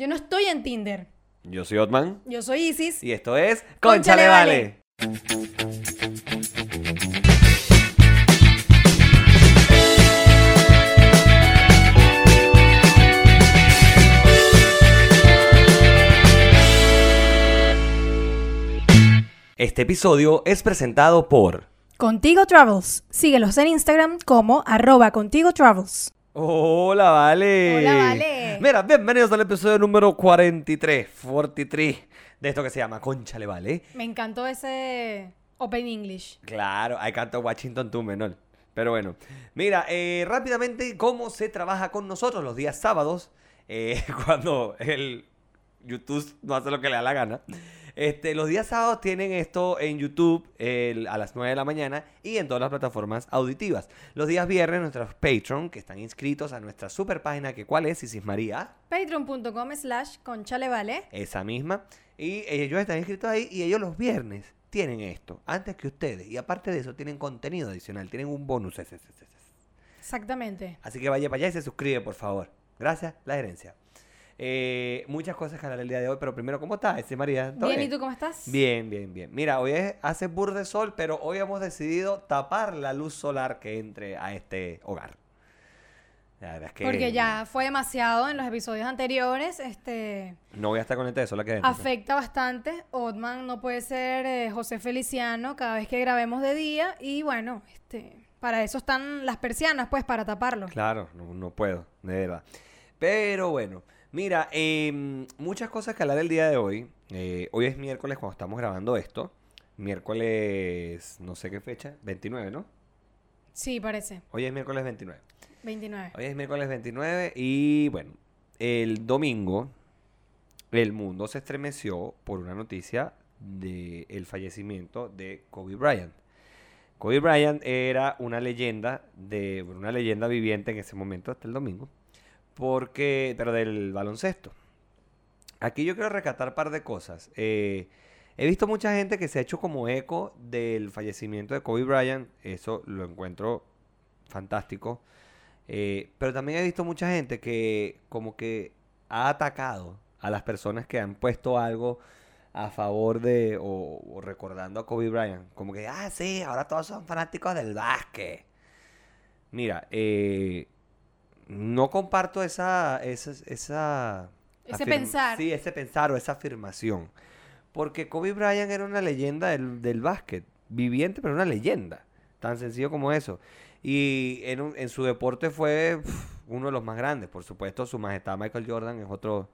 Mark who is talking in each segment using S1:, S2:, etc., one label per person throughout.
S1: Yo no estoy en Tinder.
S2: Yo soy Otman
S1: Yo soy Isis.
S2: y esto es
S1: Cónchale
S2: Conchale Vale. Este episodio es presentado por
S1: Contigo Travels. Síguelos en Instagram como arroba Contigo Travels.
S2: Hola, Vale.
S1: Hola, Vale.
S2: Mira, bienvenidos al episodio número 43, 43 de esto que se llama Conchale Vale.
S1: Me encantó ese Open English.
S2: Claro, hay canto Washington tú, menor. Pero bueno, mira, eh, rápidamente, ¿cómo se trabaja con nosotros los días sábados? Eh, cuando el YouTube no hace lo que le da la gana. Este, los días sábados tienen esto en YouTube a las 9 de la mañana y en todas las plataformas auditivas. Los días viernes, nuestros Patreon, que están inscritos a nuestra super página, que cuál es, Isis María,
S1: Patreon.com slash conchalevale.
S2: esa misma. Y ellos están inscritos ahí y ellos los viernes tienen esto, antes que ustedes. Y aparte de eso, tienen contenido adicional, tienen un bonus.
S1: Exactamente.
S2: Así que vaya para allá y se suscribe, por favor. Gracias, la gerencia. Eh, muchas cosas que hablar el día de hoy, pero primero, ¿cómo estás, ese María? ¿Todo
S1: Bien, ¿y tú cómo estás?
S2: Bien, bien, bien. Mira, hoy es- hace bur de sol, pero hoy hemos decidido tapar la luz solar que entre a este hogar. La verdad es que
S1: Porque ya fue demasiado en los episodios anteriores. Este
S2: no voy a estar con este de sol adentro.
S1: afecta bastante. Otman no puede ser eh, José Feliciano cada vez que grabemos de día. Y bueno, este para eso están las persianas, pues, para taparlo.
S2: Claro, no, no puedo, de verdad. Pero bueno, mira, em, muchas cosas que hablar el día de hoy. Eh, hoy es miércoles cuando estamos grabando esto. Miércoles, no sé qué fecha, 29, ¿no?
S1: Sí, parece.
S2: Hoy es miércoles 29.
S1: 29.
S2: Hoy es miércoles 29 y bueno, el domingo el mundo se estremeció por una noticia del fallecimiento de Kobe Bryant. Kobe Bryant era una leyenda de una leyenda viviente en ese momento hasta el domingo, porque pero del baloncesto. Aquí yo quiero rescatar un par de cosas. Eh, he visto mucha gente que se ha hecho como eco del fallecimiento de Kobe Bryant. Eso lo encuentro fantástico. Eh, pero también he visto mucha gente que como que ha atacado a las personas que han puesto algo a favor de o, o recordando a Kobe Bryant. Como que, ah, sí, ahora todos son fanáticos del básquet. Mira, eh, no comparto esa, esa, esa
S1: Ese pensar.
S2: Sí, ese pensar o esa afirmación. Porque Kobe Bryant era una leyenda del, del básquet, viviente, pero una leyenda. Tan sencillo como eso. Y en, un- en su deporte fue uno de los más grandes. Por supuesto, su majestad Michael Jordan es otro,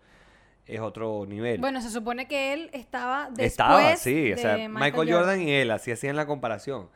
S2: es otro nivel.
S1: Bueno, se supone que él estaba después
S2: Estaba, sí. O
S1: de
S2: sea, Michael, Jordan. y él, así hacían la comparación.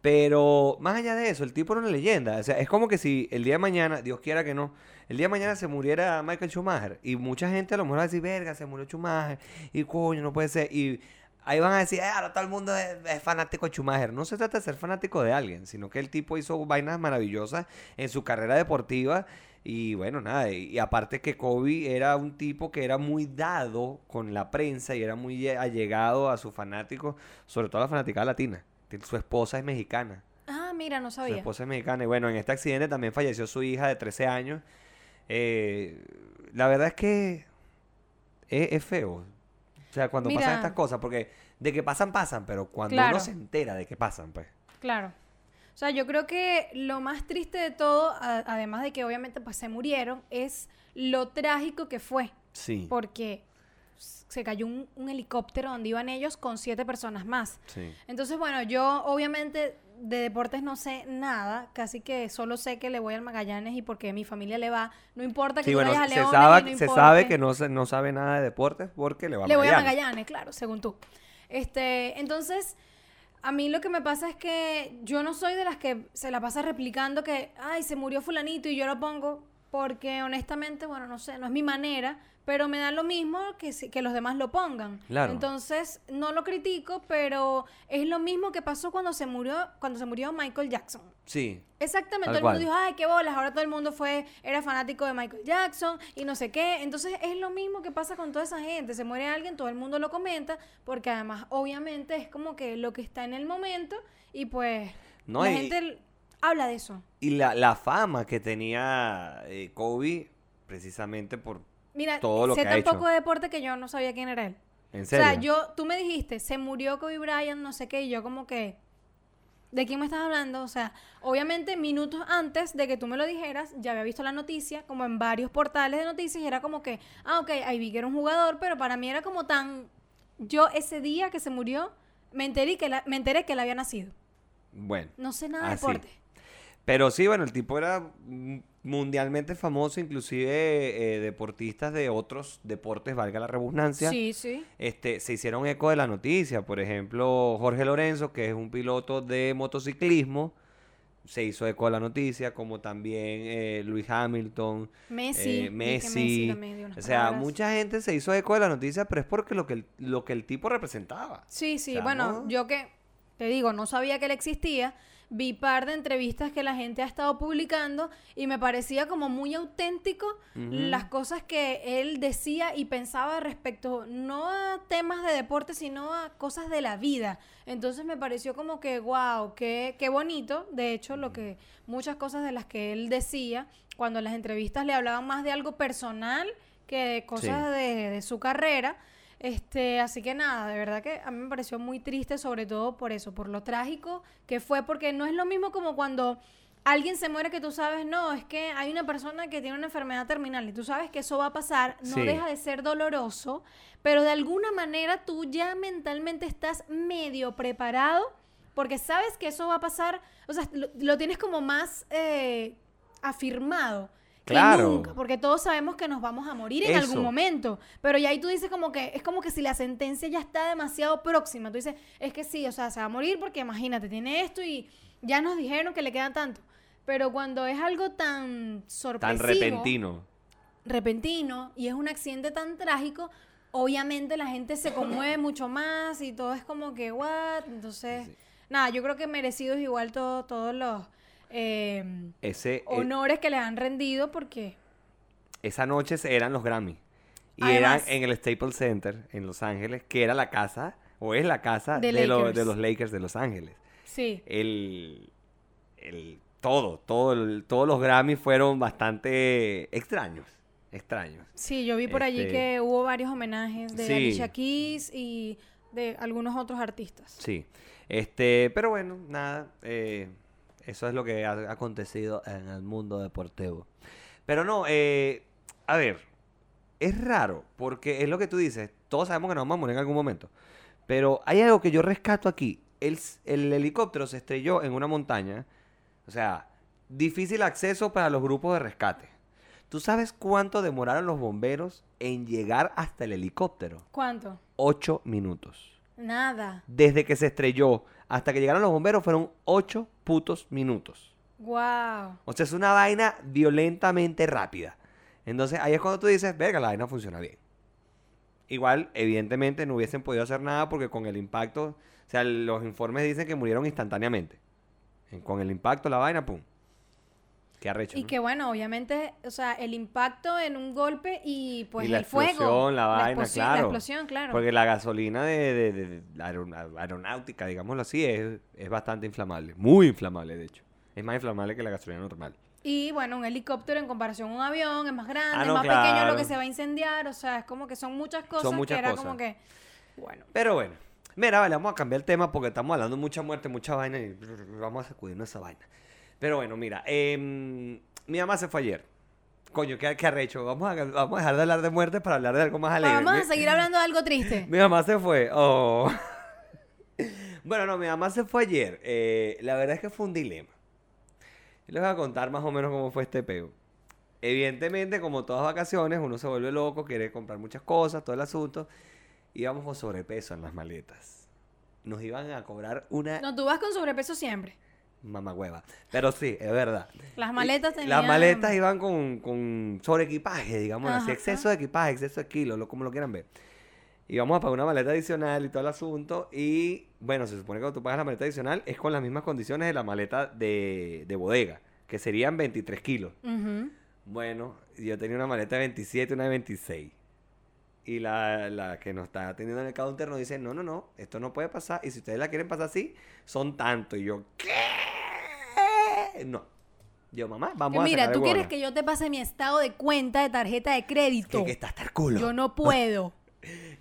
S2: Pero más allá de eso, el tipo era una leyenda. O sea, es como que si el día de mañana, Dios quiera que no, el día de mañana se muriera Michael Schumacher. Y mucha gente a lo mejor va a decir, verga, se murió Schumacher. Y coño, no puede ser. Y ahí van a decir, "Eh, ahora todo el mundo es, fanático de Schumacher. No se trata de ser fanático de alguien, sino que el tipo hizo vainas maravillosas en su carrera deportiva. Y bueno, nada, y, aparte que Kobe era un tipo que era muy dado con la prensa y era muy allegado a sus fanáticos, sobre todo a la fanática latina. Su esposa es mexicana.
S1: Ah, mira, no
S2: Su
S1: sabía.
S2: esposa es mexicana. Y bueno, en este accidente también falleció su hija de 13 años. Eh, la verdad es que es, es feo. O sea, cuando pasan estas cosas, porque de que pasan, pasan, pero cuando
S1: Claro.
S2: uno se entera de que pasan, pues.
S1: Claro. O sea, yo creo que lo más triste de todo, a- además de que obviamente pues se murieron, es lo trágico que fue.
S2: Sí.
S1: Porque se cayó un, un helicóptero donde iban ellos con siete personas más.
S2: Sí.
S1: Entonces, bueno, yo obviamente de deportes no sé nada, casi que solo sé que le voy al Magallanes y porque mi familia le va. No importa que
S2: Sí,
S1: tú
S2: bueno,
S1: vayas a
S2: se sabe,
S1: no
S2: se sabe que no, sabe nada de deportes porque le va a
S1: Le voy a
S2: Magallanes.
S1: Magallanes, claro, según tú. Este, entonces, a mí lo que me pasa es que yo no soy de las que se la pasa replicando que, ay, se murió fulanito y yo lo pongo, porque honestamente, bueno, no sé, no es mi manera, pero me da lo mismo que, que los demás lo pongan.
S2: Claro.
S1: Entonces, no lo critico, pero es lo mismo que pasó cuando se murió, cuando se murió Michael Jackson.
S2: Sí.
S1: Exactamente, todo el mundo dijo, ay, qué bolas, ahora todo el mundo fue, era fanático de Michael Jackson y no sé qué. Entonces es lo mismo que pasa con toda esa gente. Se muere alguien, todo el mundo lo comenta, porque además, obviamente, es como que lo que está en el momento y pues
S2: No,
S1: la
S2: y-
S1: gente habla de eso.
S2: Y la, la fama que tenía eh, Kobe, precisamente por
S1: Mira,
S2: todo lo
S1: sé
S2: que ha
S1: tan
S2: hecho.
S1: poco de deporte que yo no sabía quién era él.
S2: ¿En
S1: O
S2: serio?
S1: sea, yo, tú me dijiste, se murió Kobe Bryant, no sé qué, y yo como que, ¿de quién me estás hablando? O sea, obviamente minutos antes de que tú me lo dijeras, ya había visto la noticia, como en varios portales de noticias, y era como que, ah, ok, ahí vi que era un jugador, pero para mí era como tan, yo ese día que se murió, me enteré que, la- me enteré que él había nacido.
S2: Bueno.
S1: No sé nada de deporte.
S2: Pero sí, bueno, el tipo era mundialmente famoso, inclusive eh, deportistas de otros deportes, valga la redundancia.
S1: Sí, sí.
S2: Este, se hicieron eco de la noticia. Por ejemplo, Jorge Lorenzo, que es un piloto de motociclismo, se hizo eco de la noticia, como también eh, Luis Hamilton,
S1: Messi.
S2: eh, Messi. O sea,
S1: palabras.
S2: mucha gente se hizo eco de la noticia, pero es porque lo que el, lo que el tipo representaba.
S1: Sí, sí,
S2: O sea,
S1: bueno,
S2: ¿no?
S1: yo que te digo, no sabía que él existía, vi par de entrevistas que la gente ha estado publicando y me parecía como muy auténtico las cosas que él decía y pensaba respecto no a temas de deporte, sino a cosas de la vida. Entonces me pareció como que, wow, qué, qué bonito. De hecho, lo que muchas cosas de las que él decía, cuando en las entrevistas le hablaban más de algo personal que de cosas de, de su carrera. Este, así que nada, de verdad que a mí me pareció muy triste, sobre todo por eso, por lo trágico que fue, porque no es lo mismo como cuando alguien se muere que tú sabes, no, es que hay una persona que tiene una enfermedad terminal y tú sabes que eso va a pasar, no
S2: Sí.
S1: deja de ser doloroso, pero de alguna manera tú ya mentalmente estás medio preparado porque sabes que eso va a pasar, o sea, lo, lo tienes como más eh, afirmado.
S2: Claro.
S1: nunca, porque todos sabemos que nos vamos a morir en
S2: Eso.
S1: algún momento. Pero ya ahí tú dices como que es como que si la sentencia ya está demasiado próxima. Tú dices, es que sí, o sea, se va a morir porque imagínate, tiene esto y ya nos dijeron que le queda tanto. Pero cuando es algo tan sorpresivo,
S2: Tan repentino.
S1: repentino y es un accidente tan trágico, obviamente la gente se conmueve mucho más y todo es como que, what? Entonces, nada, yo creo que merecidos igual todo, todos los eh,
S2: Ese, eh,
S1: honores que le han rendido porque...
S2: esa noche eran los Grammy. Y
S1: Además-
S2: eran en el Staples Center, en Los Ángeles, que era la casa, o es la casa
S1: De
S2: de, lo-
S1: Lakers.
S2: de los Lakers de Los Ángeles.
S1: Sí.
S2: El, el, todo, todo el- todos los Grammy fueron bastante extraños. Extraños.
S1: Sí, yo vi por allí
S2: Este-
S1: que hubo varios homenajes de
S2: Sí.
S1: Alicia Keys y de algunos otros artistas.
S2: Sí. Este, pero bueno, nada. eh, eso es lo que ha acontecido en el mundo deportivo. Pero no, eh, a ver, es raro, porque es lo que tú dices, todos sabemos que nos vamos a morir en algún momento. Pero hay algo que yo rescato aquí. El, el helicóptero se estrelló en una montaña. O sea, difícil acceso para los grupos de rescate. ¿Tú sabes cuánto demoraron los bomberos en llegar hasta el helicóptero?
S1: ¿Cuánto?
S2: Ocho minutos.
S1: Nada.
S2: Desde que se estrelló hasta que llegaron los bomberos fueron ocho putos minutos.
S1: Wow.
S2: O sea, es una vaina violentamente rápida. Entonces ahí es cuando tú dices, verga, la vaina funciona bien. Igual, evidentemente, no hubiesen podido hacer nada porque con el impacto, o sea, los informes dicen que murieron instantáneamente. En- Con el impacto, la vaina, pum. Qué arrecho.
S1: Y
S2: ¿no?
S1: que bueno, obviamente, o sea, el impacto en un golpe y pues
S2: Y
S1: el fuego.
S2: explosión, la vaina, claro.
S1: La explosión, claro.
S2: Porque la gasolina de, de- de- aeronáutica, digámoslo así, es, es bastante inflamable. Muy inflamable, de hecho. Es más inflamable que la gasolina normal.
S1: Y bueno, un helicóptero en comparación a un avión es más grande,
S2: Ah,
S1: es
S2: no,
S1: más pequeño lo que se va a incendiar. O sea, es como que son muchas cosas
S2: muchas
S1: que era
S2: cosas.
S1: como que. Bueno.
S2: Pero bueno. Mira, vale, vamos a cambiar el tema porque estamos hablando de mucha muerte, mucha vaina y vamos a sacudirnos esa vaina. Pero bueno, mira, em, mi mamá se fue ayer. Coño, qué, qué arrecho. Vamos a, vamos a dejar de hablar de muerte para hablar de algo más alegre.
S1: Vamos a seguir hablando de algo triste.
S2: Mi mamá se fue. Oh. bueno, no, mi mamá se fue ayer. Eh, la verdad es que fue un dilema. Les voy a contar más o menos cómo fue este peo. Evidentemente, como todas vacaciones, uno se vuelve loco, quiere comprar muchas cosas, todo el asunto. Íbamos con sobrepeso en las maletas. Nos iban a cobrar una
S1: No, tú vas con sobrepeso siempre.
S2: Mamagüeva. Pero sí, es verdad.
S1: Las maletas tenían.
S2: Las maletas iban con, con sobreequipaje, digamos así.
S1: Ajá.
S2: Exceso de equipaje, exceso de kilos, lo, como lo quieran ver. Y vamos a pagar una maleta adicional y todo el asunto. Y bueno, se supone que cuando tú pagas la maleta adicional es con las mismas condiciones de la maleta de, de bodega, que serían 23 kilos. Bueno, yo tenía una maleta de 27 y una de 26. Y la, la que nos está atendiendo en el counter nos dice, no, no, no, esto no puede pasar. Y si ustedes la quieren pasar así, son tanto. Y yo, ¿qué? No. Yo, mamá, vamos
S1: Que
S2: a
S1: mira, tú quieres que yo te pase mi estado de cuenta de tarjeta de crédito.
S2: Que, que está hasta el culo.
S1: Yo no puedo.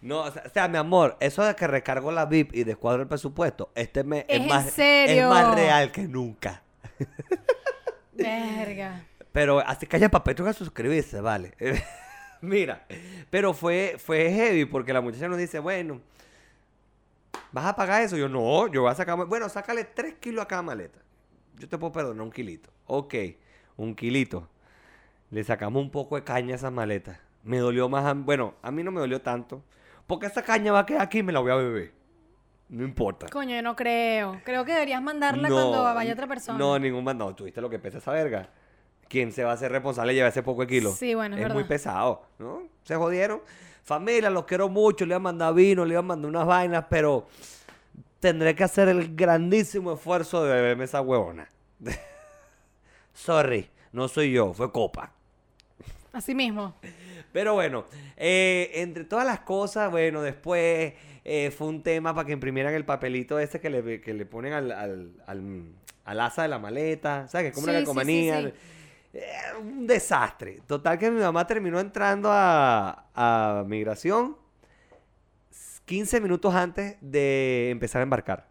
S2: No, o sea, o sea, mi amor, eso de que recargo la VIP y descuadro el presupuesto, este mes
S1: ¿Es
S2: es, más,
S1: serio?
S2: es más real que nunca.
S1: Verga.
S2: Pero así que haya papel, que suscribirse, vale. Mira, pero fue, fue heavy porque la muchacha nos dice, bueno, ¿vas a pagar eso? Yo, no, yo voy a sacar, bueno, sácale 3 kilos a cada maleta. Yo te puedo perdonar un kilito. Ok, un kilito. Le sacamos un poco de caña a esas maletas. Me dolió más, a- bueno, a mí no me dolió tanto. Porque esa caña va a quedar aquí y me la voy a beber. No importa.
S1: Coño, yo no creo. Creo que deberías mandarla cuando vaya otra persona.
S2: No, ningún mandado. ¿Tuviste lo que pesa esa verga? ¿Quién se va a hacer responsable de llevar ese poco de kilo?
S1: Sí, bueno, es
S2: es muy
S1: verdad.
S2: pesado, ¿no? Se jodieron. Familia, los quiero mucho. Le iban a mandar vino, le iban a mandar unas vainas, pero tendré que hacer el grandísimo esfuerzo de beberme esa huevona. Sorry, no soy yo, fue copa.
S1: Así mismo.
S2: Pero bueno, eh, entre todas las cosas, bueno, después eh, fue un tema para que imprimieran el papelito ese que le, que le ponen al, al, al, al asa de la maleta, ¿sabes? Que es como
S1: Sí,
S2: una calcomanía.
S1: sí, sí.
S2: Eh, un desastre. Total que mi mamá terminó entrando a, a migración 15 minutos antes de empezar a embarcar.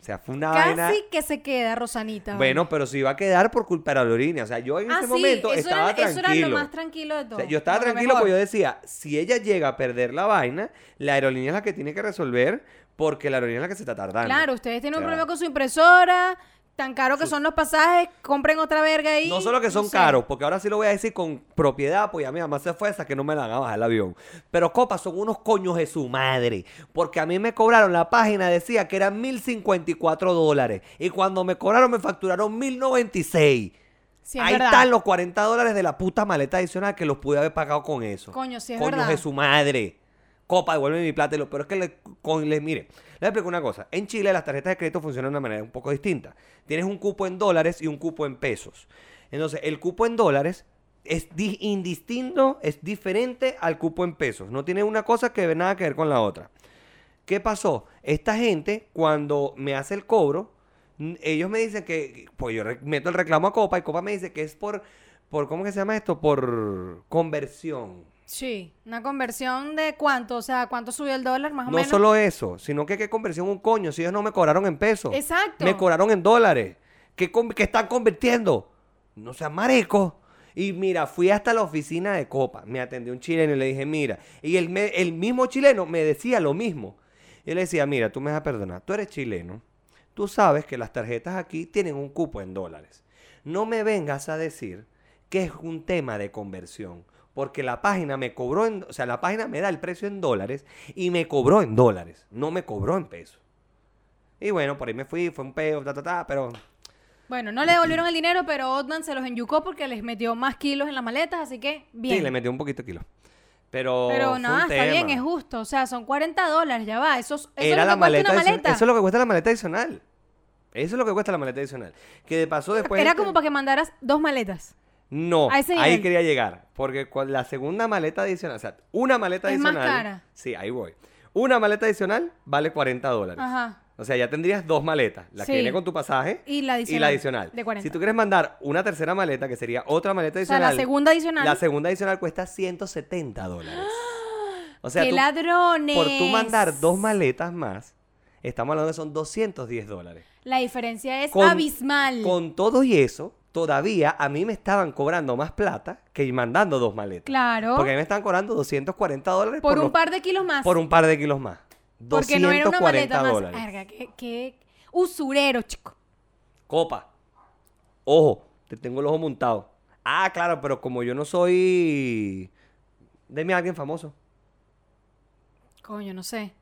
S2: O sea, fue una vaina...
S1: Casi que se queda, Rosanita.
S2: Bueno, pero se iba a quedar por culpa de la aerolínea. O sea, yo en
S1: ah,
S2: ese
S1: sí,
S2: momento
S1: eso,
S2: estaba
S1: era, eso
S2: tranquilo.
S1: era lo más tranquilo de todo.
S2: O sea, yo estaba
S1: Lo
S2: tranquilo porque yo decía, si ella llega a perder la vaina, la aerolínea es la que tiene que resolver porque la aerolínea es la que se está tardando.
S1: Claro, ustedes tienen un
S2: O sea,
S1: problema con su impresora, tan caro que son los pasajes, compren otra verga ahí.
S2: No solo que son
S1: no sé.
S2: caros, porque ahora sí lo voy a decir con propiedad, pues ya mi mamá se fue esa que no me la van a bajar el avión. Pero copas son unos coños de su madre. Porque a mí me cobraron, la página decía que eran 1054 dólares. Y cuando me cobraron me facturaron 1096.
S1: Sí, es
S2: Ahí
S1: verdad.
S2: están los 40 dólares de la puta maleta adicional que los pude haber pagado con eso.
S1: Coño, sí es
S2: Coños
S1: verdad.
S2: de su madre. Copa, devuelve mi plata. y lo- Pero es que, le, con, le- mire, le explico una cosa. En Chile las tarjetas de crédito funcionan de una manera un poco distinta. Tienes un cupo en dólares y un cupo en pesos. Entonces, el cupo en dólares es di- indistinto, es diferente al cupo en pesos. No tiene una cosa que nada que ver con la otra. ¿Qué pasó? Esta gente, cuando me hace el cobro, ellos me dicen que, pues yo meto el reclamo a Copa y Copa me dice que es por, por ¿cómo que se llama esto? Por conversión.
S1: Sí, una conversión de cuánto, o sea, cuánto subió el dólar más o
S2: No
S1: menos.
S2: solo eso, sino que qué conversión un coño, si ellos no me cobraron en pesos.
S1: Exacto.
S2: Me cobraron en dólares. ¿Qué, qué están convirtiendo? No sean maricos. Y mira, fui hasta la oficina de Copa, me atendió un chileno y le dije, mira, y el, me- el mismo chileno me decía lo mismo. Yo le decía, mira, tú me vas a perdonar, tú eres chileno, tú sabes que las tarjetas aquí tienen un cupo en dólares. No me vengas a decir que es un tema de conversión, porque la página me cobró en, o sea, la página me da el precio en dólares y me cobró en dólares, no me cobró en pesos. Y bueno, por ahí me fui, fue un peo, ta, ta, ta, pero
S1: Bueno, no le devolvieron el dinero, pero Otman se los enyucó porque les metió más kilos en las maletas, así que bien.
S2: sí, le metió un poquito de kilo. Pero,
S1: pero nada, está bien, es justo. O sea, son 40 dólares, ya va. Eso, es- eso
S2: Era
S1: es lo que cuesta
S2: maleta,
S1: una maleta.
S2: Eso es lo que cuesta la maleta adicional. Eso es lo que cuesta la maleta adicional. Que de paso después...
S1: Era como para que mandaras dos maletas.
S2: No, ahí quería llegar. Porque con la segunda maleta adicional, o sea, una maleta
S1: Es más
S2: adicional...
S1: cara.
S2: Sí, ahí voy. Una maleta adicional vale 40 dólares.
S1: Ajá.
S2: O sea, ya tendrías dos maletas. La que viene con tu pasaje
S1: Y la adicional.
S2: y la adicional.
S1: De 40.
S2: Si tú quieres mandar una tercera maleta, que sería otra maleta
S1: O sea,
S2: adicional...
S1: la segunda adicional.
S2: La segunda adicional cuesta 170 dólares. O sea,
S1: ¡Qué
S2: tú-
S1: ladrones!
S2: por tú mandar dos maletas más, estamos hablando de son 210 dólares.
S1: La diferencia es
S2: Con-
S1: abismal.
S2: Con todo y eso, todavía a mí me estaban cobrando más plata que mandando dos maletas.
S1: Claro.
S2: Porque a mí me estaban cobrando 240 dólares
S1: por un
S2: los-
S1: par de kilos más.
S2: por un par de kilos más.
S1: porque no era una
S2: 240
S1: maleta más.
S2: dólares.
S1: Qué, qué usurero, chico.
S2: Copa. Ojo, te tengo el ojo montado. Ah, claro, pero como yo no soy... Deme a alguien famoso.
S1: Coño, no sé.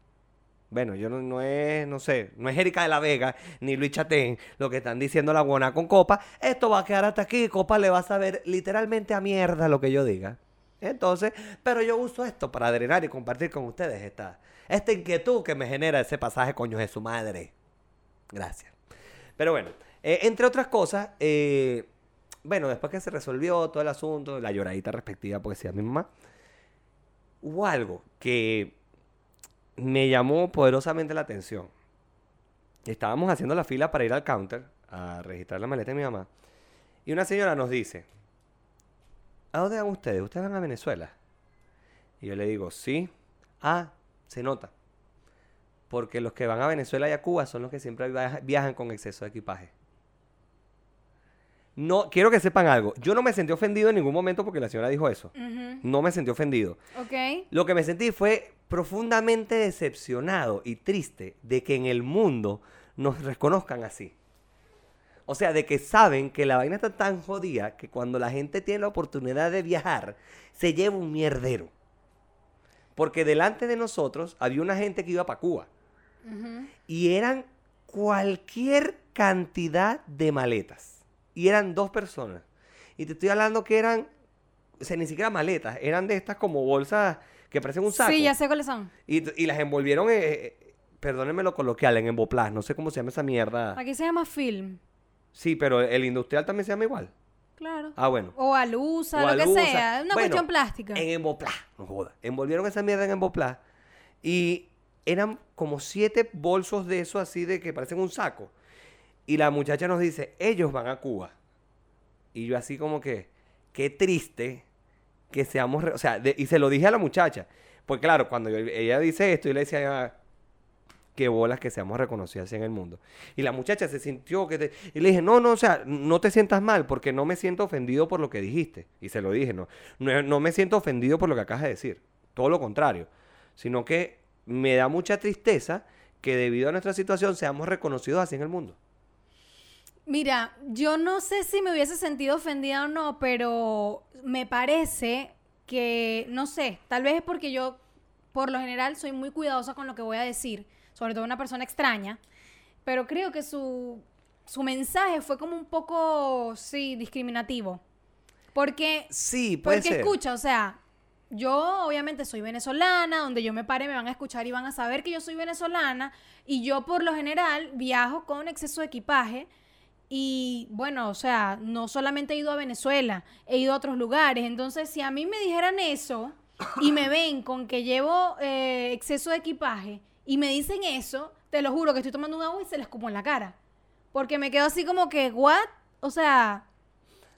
S2: Bueno, yo no, no es, no sé, no es Erika de la Vega ni Luis Chatén lo que están diciendo la buena con Copa. Esto va a quedar hasta aquí. Copa le va a saber literalmente a mierda lo que yo diga. Entonces, pero yo uso esto para drenar y compartir con ustedes esta, esta inquietud que me genera ese pasaje, coño de su madre. Gracias. Pero bueno, eh, entre otras cosas, eh, bueno, después que se resolvió todo el asunto, la lloradita respectiva, porque decía mi mamá, hubo algo que me llamó poderosamente la atención. Estábamos haciendo la fila para ir al counter a registrar la maleta de mi mamá. Y una señora nos dice, ¿a dónde van ustedes? ¿Ustedes van a Venezuela? Y yo le digo, sí. Ah, se nota. Porque los que van a Venezuela y a Cuba son los que siempre viaja- viajan con exceso de equipaje. No, quiero que sepan algo. Yo no me sentí ofendido en ningún momento porque la señora dijo eso. No me sentí ofendido.
S1: Ok.
S2: Lo que me sentí fue profundamente decepcionado y triste de que en el mundo nos reconozcan así. O sea, de que saben que la vaina está tan jodida que cuando la gente tiene la oportunidad de viajar, se lleva un mierdero. Porque delante de nosotros había una gente que iba para Cuba. Y eran cualquier cantidad de maletas. Y eran dos personas. Y te estoy hablando que eran, o sea, ni siquiera maletas, eran de estas como bolsas que parecen un saco.
S1: Sí, ya sé cuáles son.
S2: Y, y las envolvieron, eh, eh, perdónenme lo coloquial, en emboplas. No sé cómo se llama esa mierda.
S1: Aquí se llama film.
S2: Sí, pero el industrial también se llama igual.
S1: Claro.
S2: Ah, bueno.
S1: O alusa,
S2: O
S1: lo que sea. Una
S2: Bueno,
S1: cuestión plástica.
S2: En emboplas, no joda. Envolvieron esa mierda en emboplas. Y eran como siete bolsos de eso así de que parecen un saco. Y la muchacha nos dice, ellos van a Cuba. Y yo así como que, qué triste que seamos... O sea, y se lo dije a la muchacha. Pues claro, cuando ella dice esto, yo le decía, "Ah, qué bolas que seamos reconocidas en el mundo. Y la muchacha se sintió que... te- Y le dije, no, no, o sea, no te sientas mal porque no me siento ofendido por lo que dijiste. Y se lo dije, no, no, no me siento ofendido por lo que acabas de decir. Todo lo contrario. Sino que me da mucha tristeza que debido a nuestra situación seamos reconocidos así en el mundo.
S1: Mira, yo no sé si me hubiese sentido ofendida o no, pero me parece que, no sé, tal vez es porque yo, por lo general, soy muy cuidadosa con lo que voy a decir, sobre todo una persona extraña, pero creo que su, su mensaje fue como un poco, sí, discriminativo. Porque
S2: Sí, puede
S1: Porque
S2: ser.
S1: escucha, o sea, yo obviamente soy venezolana, donde yo me pare me van a escuchar y van a saber que yo soy venezolana y yo por lo general viajo con exceso de equipaje y bueno, o sea, no solamente he ido a Venezuela, he ido a otros lugares, entonces si a mí me dijeran eso y me ven con que llevo eh, exceso de equipaje y me dicen eso, te lo juro que estoy tomando un agua y se les escupo en la cara. Porque me quedo así como que, ¿what? O sea,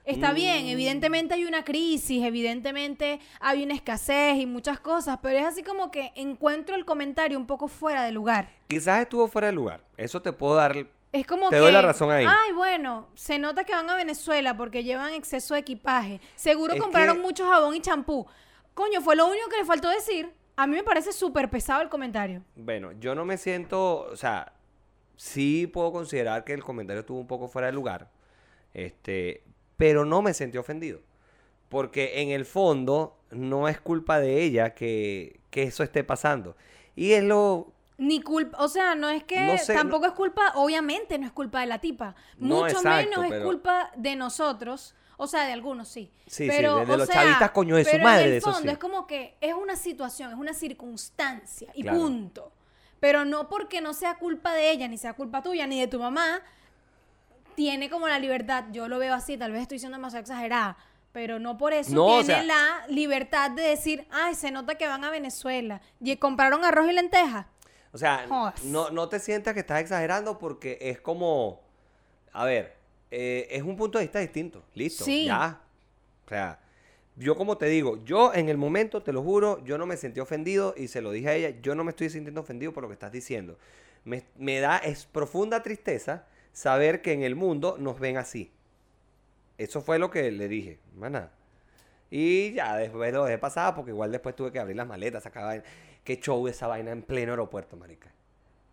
S1: Está bien,
S2: Mm.
S1: evidentemente hay una crisis, evidentemente hay una escasez y muchas cosas, pero es así como que encuentro el comentario un poco fuera de lugar.
S2: Quizás estuvo fuera de lugar. Eso te puedo dar.
S1: Es como
S2: Te
S1: que.
S2: doy la razón ahí.
S1: Ay, bueno, se nota que van a Venezuela porque llevan exceso de equipaje. Seguro
S2: Es
S1: compraron
S2: que-
S1: mucho jabón y champú. Coño, fue lo único que le faltó decir. A mí me parece súper pesado el comentario.
S2: Bueno, yo no me siento. O sea, sí puedo considerar que el comentario estuvo un poco fuera de lugar. Este. Pero no me sentí ofendido. Porque en el fondo no es culpa de ella que, que eso esté pasando. Y es lo.
S1: Ni culpa, o sea, no es que
S2: No sé,
S1: tampoco es culpa, obviamente no es culpa de la tipa,
S2: No,
S1: mucho
S2: exacto,
S1: menos es culpa de nosotros, o sea, de algunos sí.
S2: Sí, sí,
S1: pero,
S2: de- de
S1: o
S2: los
S1: sea,
S2: chavistas, coño de su madre,
S1: En el
S2: eso
S1: fondo
S2: sí.
S1: es como que es una situación, es una circunstancia y
S2: Claro.
S1: punto. Pero no porque no sea culpa de ella, ni sea culpa tuya, ni de tu mamá, tiene como la libertad, yo lo veo así, tal vez estoy siendo demasiado exagerada, pero no por eso
S2: No, o
S1: tiene
S2: sea-
S1: la libertad de decir, ay, se nota que van a Venezuela y compraron arroz y lentejas.
S2: O sea, no, no te sientas que estás exagerando porque es como. A ver, eh, es un punto de vista distinto. Listo.
S1: Sí.
S2: Ya. O sea, yo como te digo, yo en el momento, te lo juro, yo no me sentí ofendido y se lo dije a ella, yo no me estoy sintiendo ofendido por lo que estás diciendo. Me, me da, es profunda tristeza saber que en el mundo nos ven así. Eso fue lo que le dije, más nada. Y ya después lo dejé pasar porque igual después tuve que abrir las maletas, sacar. Qué show esa vaina en pleno aeropuerto, marica.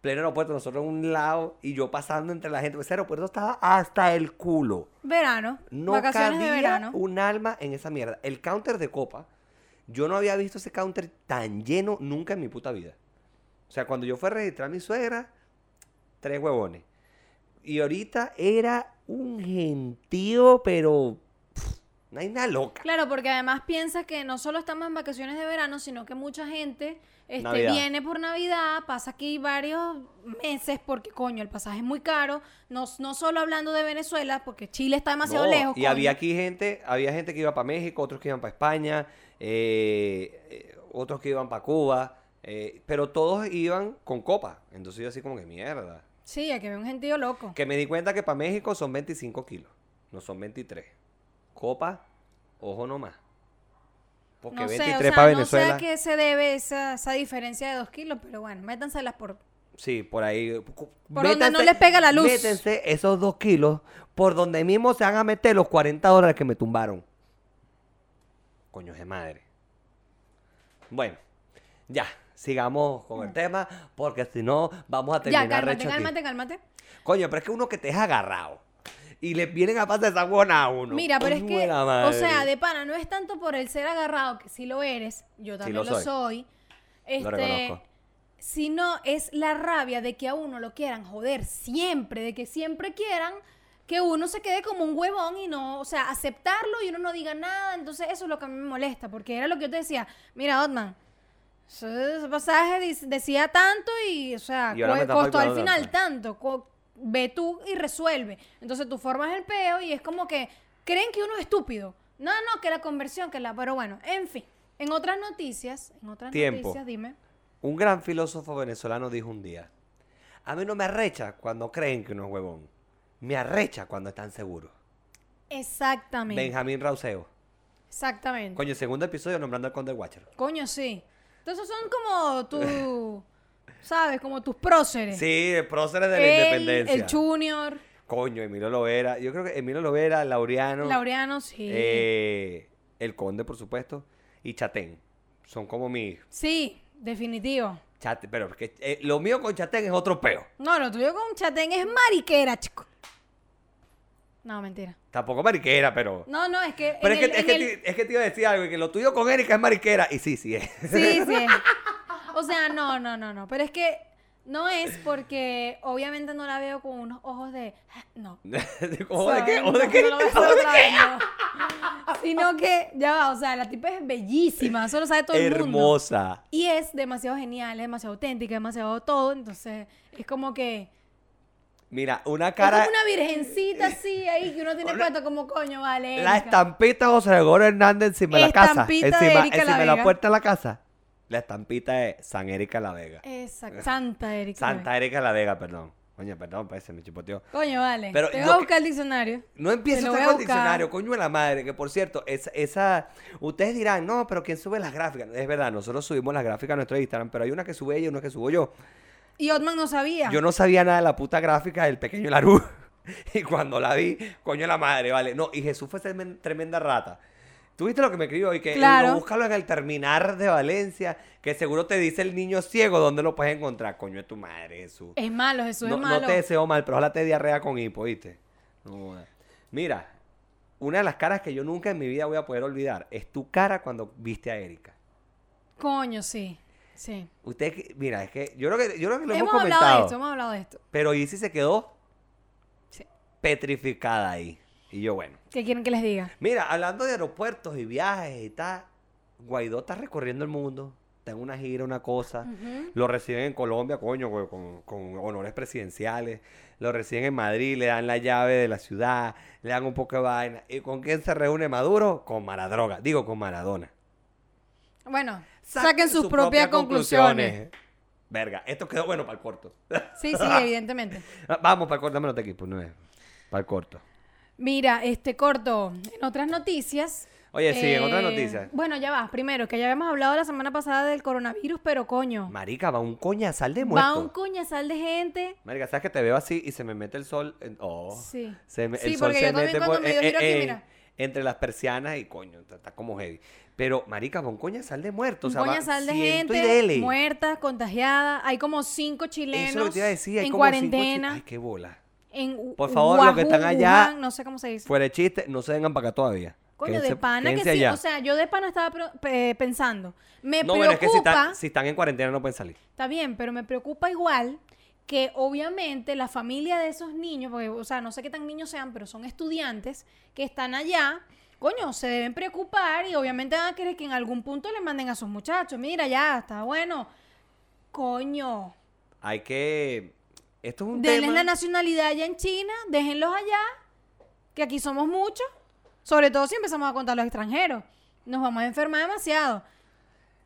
S2: Pleno aeropuerto, nosotros en un lado y yo pasando entre la gente. Ese aeropuerto estaba hasta el culo.
S1: Verano,
S2: No
S1: vacaciones
S2: cabía
S1: de verano.
S2: un alma en esa mierda. El counter de copa, yo no había visto ese counter tan lleno nunca en mi puta vida. O sea, cuando yo fui a registrar a mi suegra, tres huevones. Y ahorita era un gentío, pero hay nada loca.
S1: Claro, porque además piensa que no solo estamos en vacaciones de verano, sino que mucha gente este,
S2: Navidad.
S1: viene por Navidad, pasa aquí varios meses porque, coño, el pasaje es muy caro. No, no solo hablando de Venezuela, porque Chile está demasiado
S2: No,
S1: lejos.
S2: Y había aquí gente, había gente que iba para México, otros que iban para España, eh, eh, otros que iban para Cuba, eh, pero todos iban con copa. Entonces yo así como que mierda.
S1: Sí, hay que ver un gentío loco.
S2: Que me di cuenta que para México son 25 kilos. no son 23. Copa, ojo nomás. Porque
S1: No sé,
S2: 23
S1: o sea,
S2: para
S1: no
S2: Venezuela.
S1: sé a qué se debe esa, esa diferencia de dos kilos, pero bueno, métanselas por...
S2: Sí, por ahí.
S1: Por donde no les pega la luz.
S2: Métense esos dos kilos por donde mismo se van a meter los 40 dólares que me tumbaron. Coño de madre. Bueno, ya, sigamos con el tema, porque si no, vamos a
S1: Ya,
S2: terminar
S1: cálmate,
S2: recho aquí.
S1: cálmate, cálmate.
S2: Coño, pero es que uno que te es agarrado y le vienen a pasar esa buena a uno.
S1: Mira, pero es que, o sea, de pana, no es tanto por el ser agarrado, que sí lo eres, yo también
S2: lo
S1: lo,
S2: soy. Lo
S1: este,
S2: reconozco.
S1: sino es la rabia de que a uno lo quieran joder siempre, de que siempre quieran que uno se quede como un huevón y no, o sea, aceptarlo y uno no diga nada, entonces eso es lo que a mí me molesta, porque era lo que yo te decía, mira, Otman, ese pasaje decía tanto y, o sea,
S2: Y
S1: costó al final
S2: tanto.
S1: tanto. Ve tú y resuelve. Entonces tú formas el peo y es como que creen que uno es estúpido. No, no, que la conversión, que la... Pero bueno, en fin. En otras noticias, en otras
S2: Tiempo.
S1: noticias, dime.
S2: Un gran filósofo venezolano dijo un día, a mí no me arrecha cuando creen que uno es huevón, me arrecha cuando están seguros.
S1: Exactamente.
S2: Benjamín Rauseo.
S1: Exactamente.
S2: Coño, segundo episodio nombrando al Conde Watcher.
S1: Coño, sí. Entonces son como tu... ¿Sabes? Como tus próceres.
S2: Sí, próceres de la
S1: Él,
S2: independencia.
S1: El Junior,
S2: Coño, Emilio Lovera. Yo creo que Emilio Lovera, Laureano.
S1: Laureano, sí.
S2: eh, el Conde, por supuesto. Y Chatén. Son como mis...
S1: Sí, definitivo.
S2: Chate, pero es que eh, lo mío con Chatén es otro peo.
S1: No, lo tuyo con Chatén es mariquera, chico. No, mentira.
S2: Tampoco mariquera, pero...
S1: No, no, es que.
S2: Pero es que,
S1: el-
S2: es, que
S1: en el-
S2: te, es que te iba a decir algo, y que lo tuyo con Erika es mariquera. Y sí, sí es.
S1: Sí, sí. O sea, no, no, no, no. Pero es que no es porque obviamente no la veo con unos ojos de. No.
S2: ¿Ojo de qué?
S1: ¿sabes?
S2: ¿Ojo de qué?
S1: no lo voy a hacer
S2: ¿Ojo de qué?
S1: no. Sino que, ya va, o sea, la tipa es bellísima, eso lo sabe todo el mundo.
S2: Hermosa.
S1: Y es demasiado genial, es demasiado auténtica, demasiado todo. Entonces, es como que.
S2: Mira, una
S1: Es
S2: cara...
S1: como una virgencita así ahí que uno tiene
S2: Una-
S1: puesto como coño, vale.
S2: La
S1: Erika.
S2: estampita de José Gregorio Hernández encima de la casa.
S1: Estampita de
S2: Encima,
S1: Erika La
S2: encima de la puerta de la casa. La estampita de San Erika La Vega.
S1: Exacto. Santa Erika.
S2: Santa Erika La Vega, perdón. Coño, perdón, pues se me chipoteó.
S1: Coño, vale.
S2: Pero
S1: Te voy a buscar el diccionario.
S2: No empieces con el diccionario, coño de la madre, que por cierto, esa, esa, ustedes dirán, no, pero ¿quién sube las gráficas? Es verdad, nosotros subimos las gráficas a nuestro Instagram, pero hay una que sube ella y una que subo yo.
S1: Y Otman no sabía.
S2: Yo no sabía nada de la puta gráfica del pequeño Larú. y cuando la vi, coño de la madre, vale. No, y Jesús fue tremen- tremenda rata. ¿Tú viste lo que me escribió? Y que
S1: Claro.
S2: lo búscalo en el terminar de Valencia, que seguro te dice el niño ciego dónde lo puedes encontrar. Coño de tu madre, Jesús.
S1: Es malo, Jesús
S2: No,
S1: es
S2: no
S1: malo.
S2: te deseo mal, pero ojalá te diarrea con hipo, ¿viste? No. Mira, una de las caras que yo nunca en mi vida voy a poder olvidar es tu cara cuando viste a Erika.
S1: Coño, sí. Sí.
S2: Usted, mira, es que yo creo que, yo creo que lo hemos,
S1: hemos hablado
S2: comentado.
S1: de esto, hemos hablado de esto.
S2: Pero Izzy se quedó
S1: Sí.
S2: petrificada ahí. Y yo, bueno.
S1: ¿Qué quieren que les diga?
S2: Mira, hablando de aeropuertos y viajes y tal, Guaidó está recorriendo el mundo. Está en una gira, una cosa. Lo reciben en Colombia, coño, güey, con, con honores presidenciales. Lo reciben en Madrid, le dan la llave de la ciudad, le dan un poco de vaina. ¿Y con quién se reúne Maduro? Con Maradroga. Digo, con Maradona.
S1: bueno, saquen, sus, propias conclusiones.
S2: Verga, esto quedó bueno para el corto.
S1: Sí, sí, evidentemente.
S2: Vamos para el corto, dame los equipo, no es. Para el corto.
S1: Mira, este corto, en otras noticias.
S2: Oye, sí, en otras
S1: eh,
S2: noticias.
S1: Bueno, ya va. Primero, que ya habíamos hablado la semana pasada del coronavirus, pero coño.
S2: Marica, va un coñazal de
S1: Va
S2: muertos.
S1: un coñazal de gente.
S2: Marica, ¿sabes que te veo así y se me mete el sol? en- Oh.
S1: Sí.
S2: Se me-
S1: Sí,
S2: el sol
S1: porque
S2: se
S1: yo también
S2: mete
S1: cuando me dio
S2: eh,
S1: aquí,
S2: eh,
S1: mira.
S2: entre las persianas y coño, está, está como heavy. Pero, marica, va un coñazal de muertos.
S1: Un
S2: o sea, va
S1: coñazal de gente muerta, contagiada. Hay como cinco chilenos
S2: Eso es lo que te iba a decir. Hay
S1: en
S2: como cinco chi-
S1: cuarentena.
S2: Ay, qué bola.
S1: En
S2: Por favor, los que están allá,
S1: Wuhan, no sé cómo se dice.
S2: Fuera de chiste, no se vengan para acá todavía.
S1: Coño,
S2: Quédense-
S1: de pana que
S2: quédense
S1: sí.
S2: allá.
S1: O sea, yo de pana estaba pro- pe- pensando. Me
S2: no, bueno, es
S1: preocupa.
S2: que si están, si están en cuarentena no pueden salir.
S1: Está bien, pero me preocupa igual que obviamente la familia de esos niños, porque, o sea, no sé qué tan niños sean, pero son estudiantes que están allá, coño, se deben preocupar y obviamente van a querer que en algún punto le manden a sus muchachos, mira, ya, está bueno. Coño,
S2: Hay que... Esto es un
S1: denles
S2: tema...
S1: la nacionalidad allá en China, déjenlos allá, que aquí somos muchos, sobre todo si empezamos a contar los extranjeros. Nos vamos a enfermar demasiado.